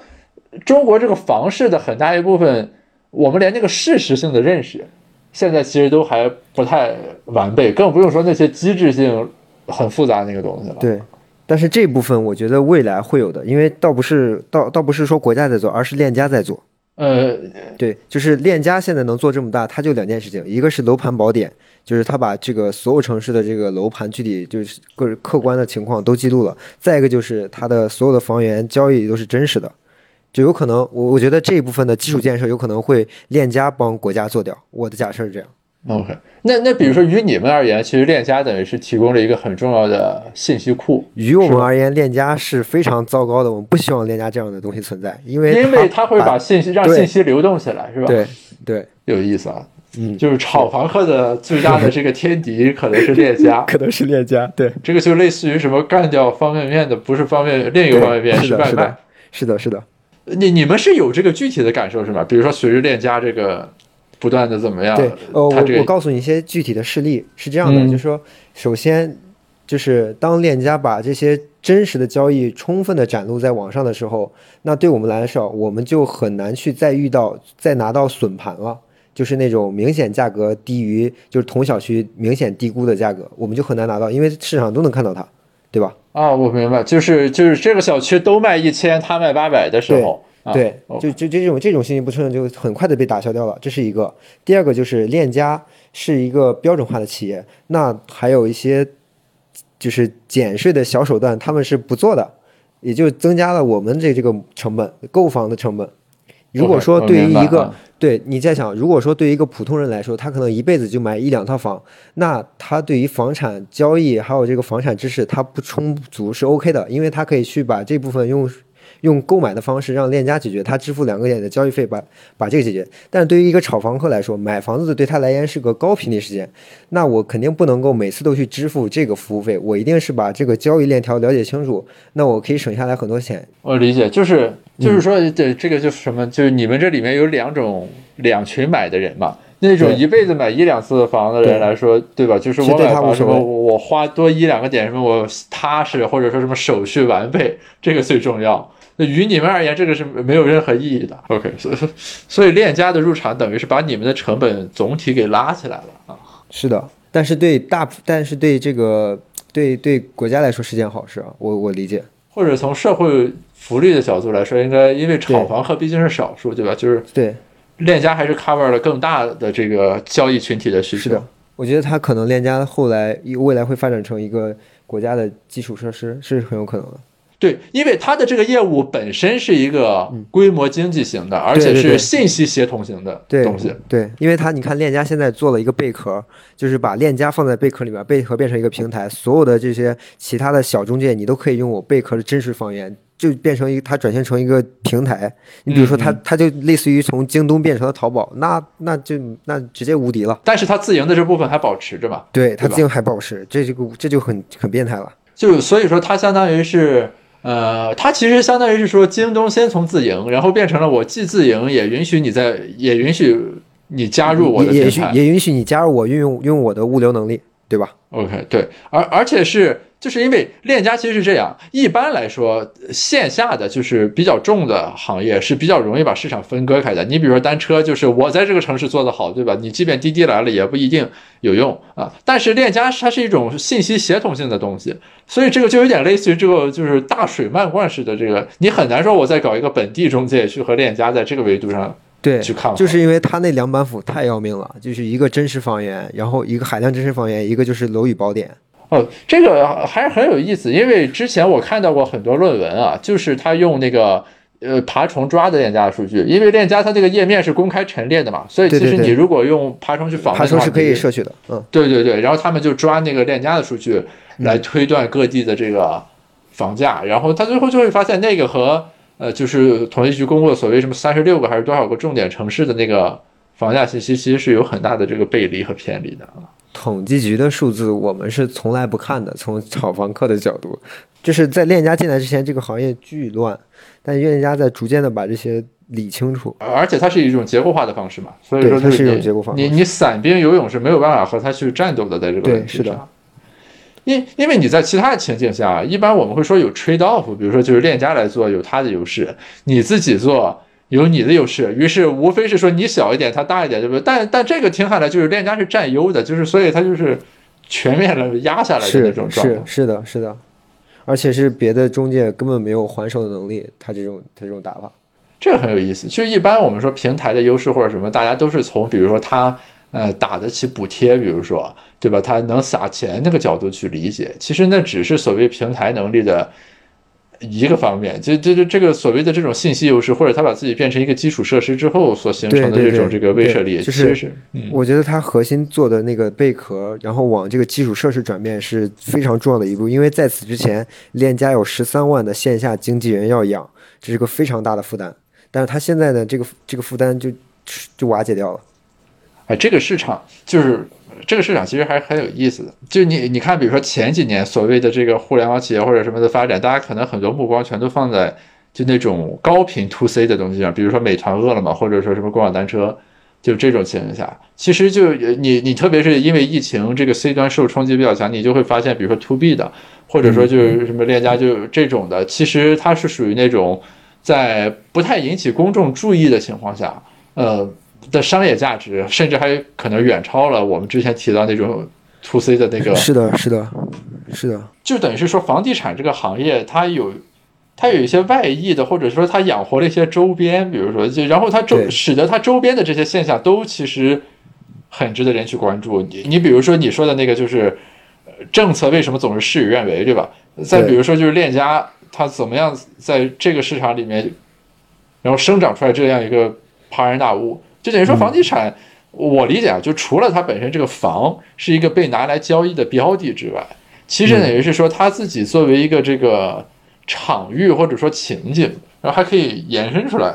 中国这个房市的很大一部分，我们连那个事实性的认识，现在其实都还不太完备，更不用说那些机制性很复杂那个东西了。
对，但是这部分我觉得未来会有的，因为倒不是倒倒不是说国家在做，而是链家在做。
呃，
对，就是链家现在能做这么大，它就两件事情，一个是楼盘宝典，就是它把这个所有城市的这个楼盘具体就是各客观的情况都记录了；再一个就是它的所有的房源交易都是真实的，就有可能我我觉得这一部分的基础建设有可能会链家帮国家做掉。我的假设是这样。
OK，那那比如说于你们而言，其实链家等于是提供了一个很重要的信息库。
于我们而言，链家是非常糟糕的，我们不希望链家这样的东西存在，因为
因为它会把信息让信息流动起来，是吧？
对对，
有意思啊。嗯，就是炒房客的 最大的这个天敌可能是链家，
可能是链家。对，
这个就类似于什么干掉方便面的不是方便另一个方便面
是
外卖。
是的，是的。
你你们是有这个具体的感受是吗？比如说随着链家这个。不断的怎么样？
对，呃，我我告诉你一些具体的事例，是这样的，就是说，首先就是当链家把这些真实的交易充分的展露在网上的时候，那对我们来说，我们就很难去再遇到再拿到损盘了，就是那种明显价格低于就是同小区明显低估的价格，我们就很难拿到，因为市场都能看到它，对吧？
啊，我明白，就是就是这个小区都卖一千，他卖八百的时候。
对，就就这种这种信息不承认，就很快的被打消掉了。这是一个。第二个就是链家是一个标准化的企业，那还有一些就是减税的小手段，他们是不做的，也就增加了我们这这个成本，购房的成本。如果说对于一个，对你在想，如果说对于一个普通人来说，他可能一辈子就买一两套房，那他对于房产交易还有这个房产知识他不充足是 OK 的，因为他可以去把这部分用。用购买的方式让链家解决他支付两个点的交易费，把把这个解决。但是对于一个炒房客来说，买房子对他来言是个高频率事件，那我肯定不能够每次都去支付这个服务费，我一定是把这个交易链条了解清楚，那我可以省下来很多钱。
我理解，就是就是说，这这个就是什么？就是你们这里面有两种两群买的人嘛。那种一辈子买一两次的房的人来说，对吧？就是我买房什么，我花多一两个点什么，我踏实，或者说什么手续完备，这个最重要。那于你们而言，这个是没有任何意义的。OK，所以所以链家的入场等于是把你们的成本总体给拉起来了啊。
是的，但是对大，但是对这个对对国家来说是件好事啊。我我理解，
或者从社会福利的角度来说，应该因为炒房客毕竟是少数，对吧？就是
对。
链家还是 cover 了更大的这个交易群体的需求。
是的，我觉得它可能链家后来未来会发展成一个国家的基础设施，是很有可能的。
对，因为它的这个业务本身是一个规模经济型的，而且是信息协同型的东西。
对，因为它你看链家现在做了一个贝壳，就是把链家放在贝壳里面，贝壳变成一个平台，所有的这些其他的小中介，你都可以用我贝壳的真实房源。就变成一个，它转型成一个平台。你比如说，它它就类似于从京东变成了淘宝，那那就那直接无敌了。
但是它自营的这部分还保持着嘛？
对，它自营还保持，这就这就很很变态了。
就所以说，它相当于是，呃，它其实相当于是说，京东先从自营，然后变成了我既自营，也允许你在，也允许你加入我的
平台，也允许你加入我运用用我的物流能力，对吧
？OK，对，而而且是。就是因为链家其实是这样，一般来说，线下的就是比较重的行业是比较容易把市场分割开的。你比如说单车，就是我在这个城市做得好，对吧？你即便滴滴来了，也不一定有用啊。但是链家它是一种信息协同性的东西，所以这个就有点类似于这个就是大水漫灌式的这个，你很难说我再搞一个本地中介去和链家在这个维度上
对
去看，
就是因为他那两板斧太要命了，就是一个真实房源，然后一个海量真实房源，一个就是楼宇宝典。
哦，这个还是很有意思，因为之前我看到过很多论文啊，就是他用那个呃爬虫抓的链家的数据，因为链家它这个页面是公开陈列的嘛，所以其实你如果用爬虫去访问，
爬虫是可以摄取的，嗯，
对对对，然后他们就抓那个链家的数据来推断各地的这个房价，然后他最后就会发现那个和呃就是统计局公布的所谓什么三十六个还是多少个重点城市的那个房价信息，其实是有很大的这个背离和偏离的啊。
统计局的数字我们是从来不看的。从炒房客的角度，就是在链家进来之前，这个行业巨乱，但链家在逐渐的把这些理清楚。
而且它是一种结构化的方式嘛，所以说
它是一种结构方
式。你你散兵游泳是没有办法和它去战斗的，在这个
对是的。
因因为你在其他的情景下，一般我们会说有 trade off，比如说就是链家来做有它的优势，你自己做。有你的优势，于是无非是说你小一点，它大一点，对不对？但但这个听下来就是链家是占优的，就是所以它就是全面的压下来的那种状
态。是是的，是的，而且是别的中介根本没有还手的能力，他这种他这种打法，
这个很有意思。就一般我们说平台的优势或者什么，大家都是从比如说他呃打得起补贴，比如说对吧？他能撒钱那个角度去理解，其实那只是所谓平台能力的。一个方面，就就就这个所谓的这种信息优势，或者他把自己变成一个基础设施之后所形成的这种这个威慑力，
就是，
是
我觉得它核心做的那个贝壳，然后往这个基础设施转变是非常重要的一步，因为在此之前，链家有十三万的线下经纪人要养，这是个非常大的负担，但是他现在呢，这个这个负担就就瓦解掉了，
哎，这个市场就是。这个市场其实还很有意思的，就你你看，比如说前几年所谓的这个互联网企业或者什么的发展，大家可能很多目光全都放在就那种高频 to C 的东西上，比如说美团、饿了么，或者说什么共享单车，就这种情况下，其实就你你特别是因为疫情这个 C 端受冲击比较强，你就会发现，比如说 to B 的，或者说就是什么链家就这种的，其实它是属于那种在不太引起公众注意的情况下，呃。的商业价值，甚至还可能远超了我们之前提到那种 to C 的那个。
是的，是的，是的。
就等于是说，房地产这个行业，它有，它有一些外溢的，或者说它养活了一些周边，比如说，就然后它周使得它周边的这些现象都其实很值得人去关注。你你比如说你说的那个，就是政策为什么总是事与愿违，对吧？再比如说就是链家它怎么样在这个市场里面，然后生长出来这样一个庞然大物。就等于说，房地产，我理解啊，就除了它本身这个房是一个被拿来交易的标的之外，其实等于是说，它自己作为一个这个场域或者说情景，然后还可以延伸出来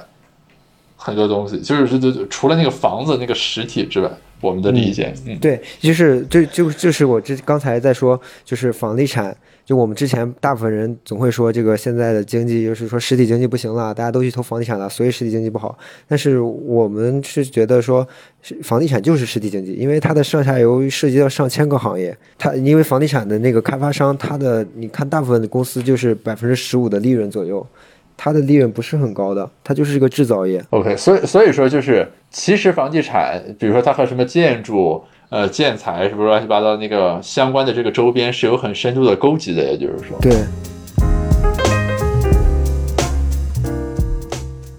很多东西，就是就就除了那个房子那个实体之外，我们的理解，嗯，
对，就是就就就是我这刚才在说，就是房地产，就我们之前大部分人总会说这个现在的经济就是说实体经济不行了，大家都去投房地产了，所以实体经济不好。但是我们是觉得说，房地产就是实体经济，因为它的上下游涉及到上千个行业，它因为房地产的那个开发商，它的你看大部分的公司就是百分之十五的利润左右。它的利润不是很高的，它就是一个制造业。
OK，所以所以说就是，其实房地产，比如说它和什么建筑、呃建材什么乱七八糟那个相关的这个周边是有很深度的勾结的，也就是说，
对，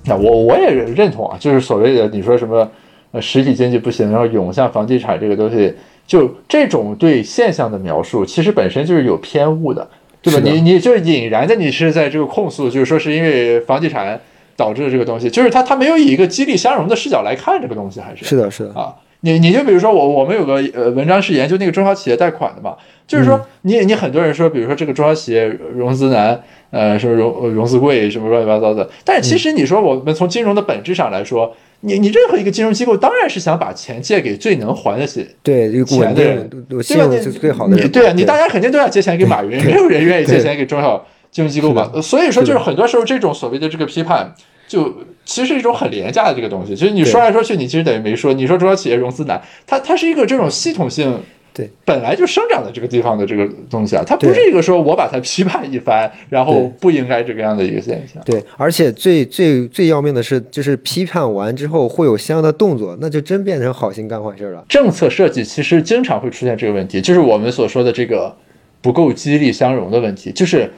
那我我也认同啊，就是所谓的你说什么呃实体经济不行，然后涌向房地产这个东西，就这种对现象的描述，其实本身就是有偏误的，对吧？你你就引燃的你是在这个控诉，就是说是因为房地产导致的这个东西，就是他他没有以一个激励相容的视角来看这个东西，还是。
是的，是的，
啊，你你就比如说我我们有个呃文章是研究那个中小企业贷款的嘛，就是说你你很多人说，比如说这个中小企业融资难，呃，什么融呃融资贵，什么乱七八糟的，但是其实你说我们从金融的本质上来说，你你任何一个金融机构当然是想把钱借给最能还得起。
对，
钱
稳
的人
定、有信用是最好的
对啊，你大家肯定都要借钱给马云，没有人愿意借钱给中小金融机构
是
嘛。呃所以说，就是很多时候这种所谓的这个批判，就其实是一种很廉价的这个东西。其实你说来说去，你其实等于没说。你说中小企业融资难，它它是一个这种系统性。
对，
本来就生长在这个地方的这个东西啊，它不是一个说我把它批判一番，然后不应该这个样的一个现象。
对，而且最最最要命的是，就是批判完之后会有相应的动作，那就真变成好心干坏事了。
政策设计其实经常会出现这个问题，就是我们所说的这个不够激励相容的问题，就是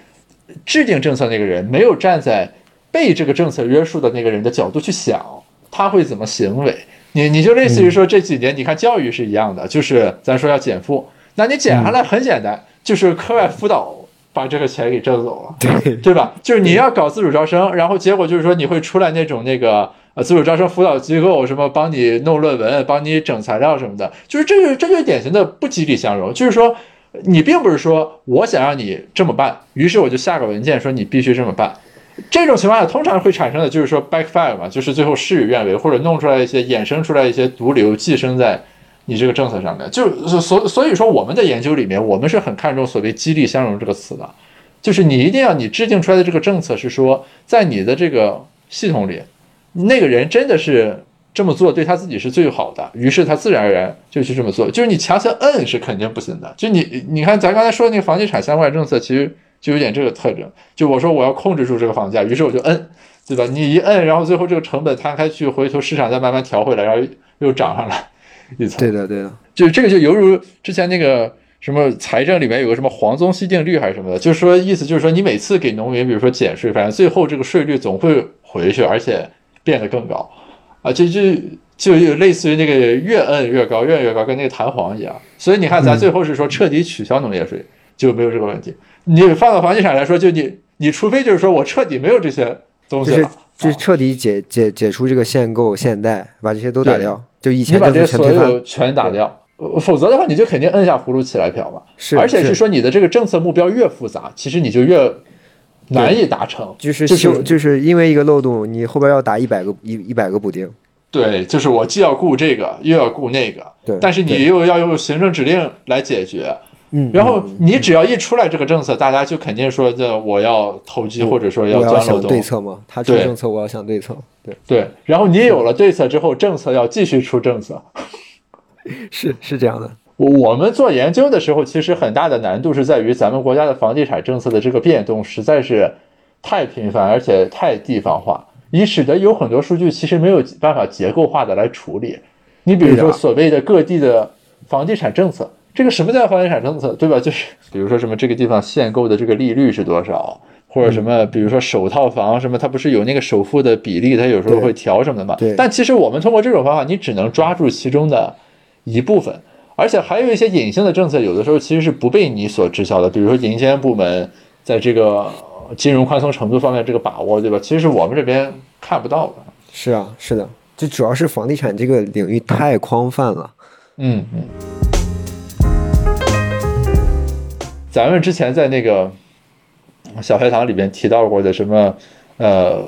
制定政策那个人没有站在被这个政策约束的那个人的角度去想他会怎么行为。你你就类似于说这几年你看教育是一样的，就是咱说要减负，那你减下来很简单，就是课外辅导把这个钱给挣走了。
对
对吧？就是你要搞自主招生，然后结果就是说你会出来那种那个呃自主招生辅导机构，什么帮你弄论文、帮你整材料什么的，就是这就这就是典型的不激励相容，就是说你并不是说我想让你这么办，于是我就下个文件说你必须这么办。这种情况下，通常会产生的就是说 backfire 嘛，就是最后事与愿违，或者弄出来一些衍生出来一些毒瘤，寄生在你这个政策上面。就是所所以说，我们的研究里面，我们是很看重所谓激励相容这个词的。就是你一定要你制定出来的这个政策是说，在你的这个系统里，那个人真的是这么做对他自己是最好的，于是他自然而然就去这么做。就是你强行摁是肯定不行的。就你你看咱刚才说的那个房地产相关政策，其实就有点这个特征。就我说我要控制住这个房价，于是我就摁，对吧？你一摁，然后最后这个成本摊开去，回头市场再慢慢调回来，然后又涨上来一层。
对的，对的，
就这个就犹如之前那个什么财政里面有个什么黄宗羲定律还是什么的，就是说意思就是说你每次给农民，比如说减税，反正最后这个税率总会回去，而且变得更高啊，就就就有类似于那个越摁越高，越摁越高，跟那个弹簧一样。所以你看，咱最后是说彻底取消农业税，就没有这个问题。你放到房地产来说，就你你除非就是说我彻底没有这些东西
就是，就是彻底解解解除这个限购限贷，把这些都打掉，就以前政
把这些所有。全打掉，呃否则的话你就肯定摁下葫芦起来瓢嘛。
是
而且是
是
说你的这个政策目标越复杂，其实你就越难以达成。
就是
就是
修，就是因为一个漏洞，你后边要打一百个一一百个补丁。
对，就是我既要顾这个，又要顾那个，
对
但是你又要用行政指令来解决。
嗯，
然后你只要一出来这个政策，大家就肯定说这我要投机，或者说
要
钻漏
洞对。策嘛，他出
对
政策，我要想对策。对，
对，然后你有了对策之后，政策要继续出政策。
是是这样的。
我我们做研究的时候，其实很大的难度是在于咱们国家的房地产政策的这个变动实在是太频繁，而且太地方化，以使得有很多数据其实没有办法结构化的来处理。你比如说所谓的各地的房地产政策，这个什么叫房地产政策，对吧？就是比如说什么这个地方限购的这个利率是多少，或者什么，比如说首套房什么，它不是有那个首付的比例，它有时候会调什么的嘛
对？
但其实我们通过这种方法，你只能抓住其中的一部分。而且还有一些隐性的政策，有的时候其实是不被你所知晓的，比如说银监部门在这个金融宽松程度方面这个把握，对吧？其实是我们这边看不到的。
是啊，是的，就主要是房地产这个领域太宽泛了。
嗯嗯。咱们之前在那个小学堂里边提到过的什么呃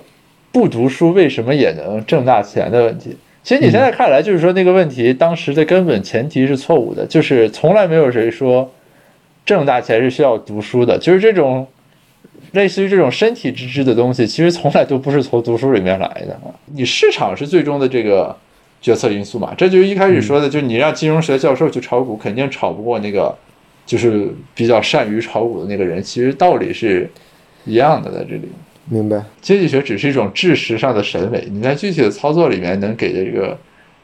不读书为什么也能挣大钱的问题。其实你现在看来，就是说那个问题当时的根本前提是错误的，就是从来没有谁说挣大钱是需要读书的，就是这种类似于这种身体之知的东西，其实从来都不是从读书里面来的。你市场是最终的这个决策因素嘛？这就是一开始说的，就是你让金融学教授去炒股，肯定炒不过那个就是比较善于炒股的那个人。其实道理是一样的，在这里。
明白，
经济学只是一种知识上的审美，你在具体的操作里面能给的这个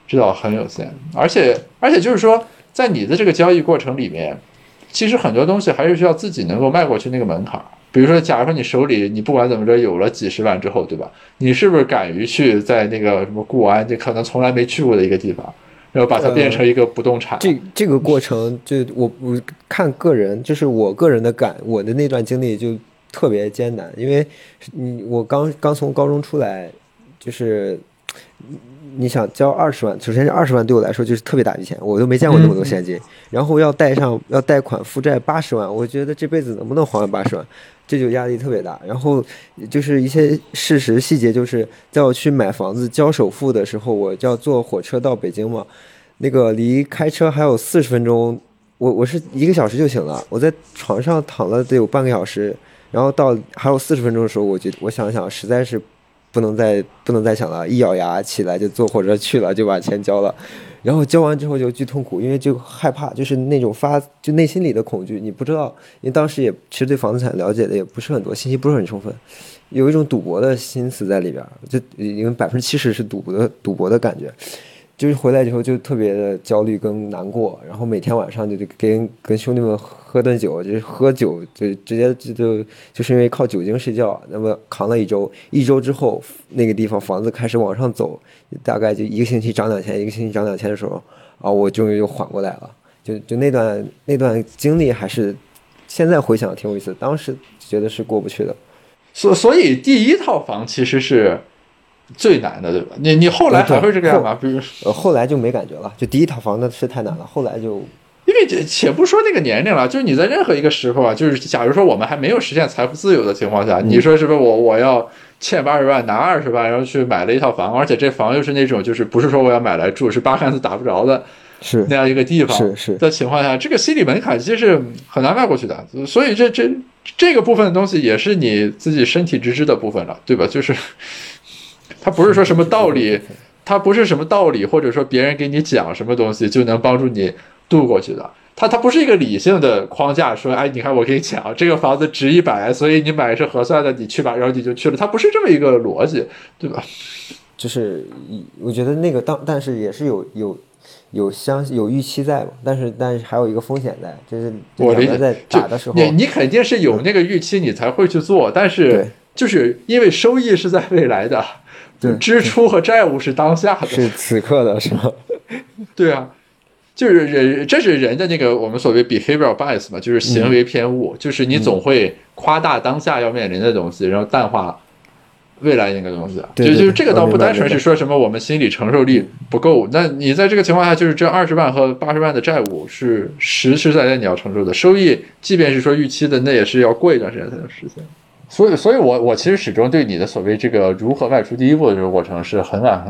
指导很有限，而且而且就是说，在你的这个交易过程里面，其实很多东西还是需要自己能够迈过去那个门槛。比如说，假如说你手里你不管怎么着有了几十万之后，对吧？你是不是敢于去在那个什么固安，这可能从来没去过的一个地方，然后把它变成一个不动产？
这这个过程，就我我看个人，就是我个人的感，我的那段经历就。特别艰难，因为你我刚刚从高中出来，就是你想交二十万，首先是二十万对我来说就是特别大笔钱，我都没见过那么多现金，然后要贷上要贷款负债八十万，我觉得这辈子能不能还完八十万，这就压力特别大。然后就是一些事实细节，就是在我去买房子交首付的时候，我就要坐火车到北京嘛，那个离开车还有四十分钟，我我是一个小时就行了，我在床上躺了得有半个小时。然后到还有四十分钟的时候，我觉我想想，实在是不能再不能再想了，一咬牙起来就坐火车去了，就把钱交了。然后交完之后就巨痛苦，因为就害怕，就是那种发就内心里的恐惧，你不知道，因为当时也其实对房地产了解的也不是很多，信息不是很充分，有一种赌博的心思在里边，就因为百分之七十是赌博的赌博的感觉。就是回来以后就特别的焦虑跟难过，然后每天晚上就就跟跟兄弟们喝顿酒，就是喝酒就直接就就就是因为靠酒精睡觉，那么扛了一周，一周之后那个地方房子开始往上走，大概就一个星期涨两千，一个星期涨两千的时候，啊，我终于又缓过来了，就就那段那段经历还是现在回想挺有意思，当时觉得是过不去的，
所所以第一套房其实是。最难的，对吧？你你后来还会这个样吗？比如，
呃，后来就没感觉了。就第一套房子是太难了，后来就，
因为且不说那个年龄了，就是你在任何一个时候啊，就是假如说我们还没有实现财富自由的情况下，你说是不是？我我要欠八十万，拿二十万，然后去买了一套房，而且这房又是那种就是不是说我要买来住，是八竿子打不着的，
是
那样一个地方，
是是
的情况下，这个心理门槛其实是很难迈过去的。所以这这这个部分的东西也是你自己身体之知的部分了，对吧？就是。它不是说什么道理，它不是什么道理，或者说别人给你讲什么东西就能帮助你度过去的。它它不是一个理性的框架，说哎，你看我给你讲，这个房子值一百，所以你买是合算的，你去吧，然后你就去了。它不是这么一个逻辑，对吧？
就是我觉得那个当，但是也是有有有相有预期在嘛，但是但是还有一个风险在，就是
我理解
在打的时候，
你你肯定是有那个预期，你才会去做，但是就是因为收益是在未来的。支出和债务是当下的，
是此刻的，是吗？
对啊，就是人，这是人的那个我们所谓 behavioral bias 嘛，就是行为偏误，就是你总会夸大当下要面临的东西，然后淡化未来那个东西。
就
就是这个倒不单纯是说什么我们心理承受力不够，那你在这个情况下，就是这二十万和八十万的债务是实实在在你要承受的，收益即便是说预期的，那也是要过一段时间才能实现。所以，所以我我其实始终对你的所谓这个如何迈出第一步的这个过程是很感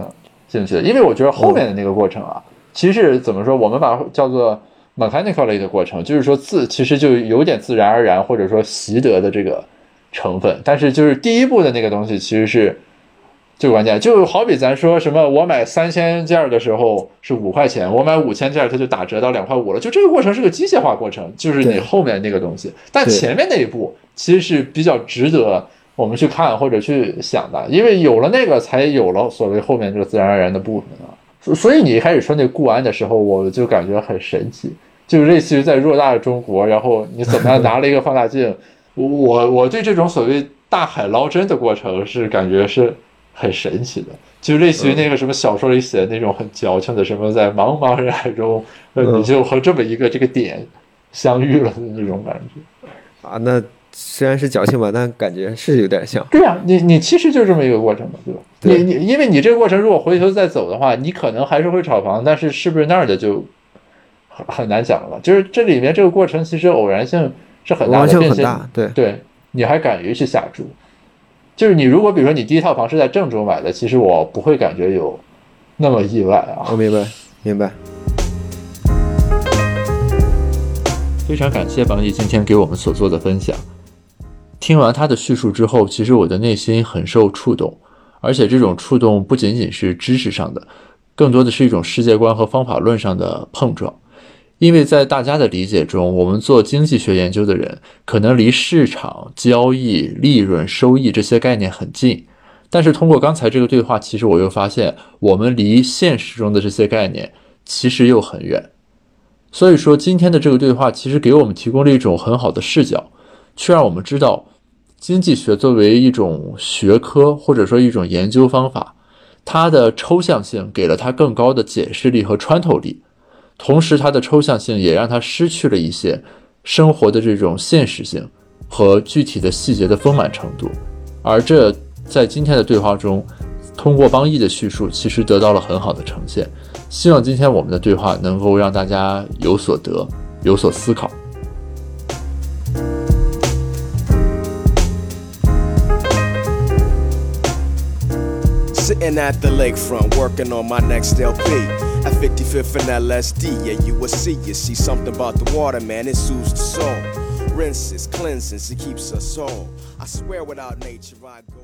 兴趣的，因为我觉得后面的那个过程啊，其实怎么说，我们把叫做 mechanical 类的过程，就是说自其实就有点自然而然或者说习得的这个成分，但是就是第一步的那个东西其实是。最关键就好比咱说什么，我买三千件的时候是五块钱，我买五千件它就打折到两块五了。就这个过程是个机械化过程，就是你后面那个东西。但前面那一步其实是比较值得我们去看或者去想的，因为有了那个，才有了所谓后面这个自然而然的部分啊。所以你一开始说那固安的时候，我就感觉很神奇，就是类似于在偌大的中国，然后你怎么样拿了一个放大镜？我我对这种所谓大海捞针的过程是感觉是。很神奇的，就类似于那个什么小说里写的那种很矫情的什么，在茫茫人海中，呃，你就和这么一个这个点相遇了的那种感觉
啊。那虽然是矫情吧，但感觉是有点像。
对啊，你你其实就这么一个过程嘛，对吧？你你因为你这个过程如果回头再走的话，你可能还是会炒房，但是是不是那儿的就很很难讲了。就是这里面这个过程其实偶然性是很大的，
偶然性很大，对
对。你还敢于去下注。就是你如果比如说你第一套房是在郑州买的，其实我不会感觉有那么意外啊。
我明白，明白。
非常感谢王毅今天给我们所做的分享。听完他的叙述之后，其实我的内心很受触动，而且这种触动不仅仅是知识上的，更多的是一种世界观和方法论上的碰撞。因为在大家的理解中，我们做经济学研究的人可能离市场、交易、利润、收益这些概念很近，但是通过刚才这个对话，其实我又发现我们离现实中的这些概念其实又很远。所以说，今天的这个对话其实给我们提供了一种很好的视角，却让我们知道，经济学作为一种学科或者说一种研究方法，它的抽象性给了它更高的解释力和穿透力。同时，它的抽象性也让它失去了一些生活的这种现实性和具体的细节的丰满程度，而这在今天的对话中，通过邦毅的叙述，其实得到了很好的呈现。希望今天我们的对话能够让大家有所得，有所思考。
Sitting at the lakefront, working on my next LP. At 55th and LSD, yeah, you will see. You see something about the water, man, it soothes the soul. Rinses, cleanses, it keeps us whole. I swear without nature, I go.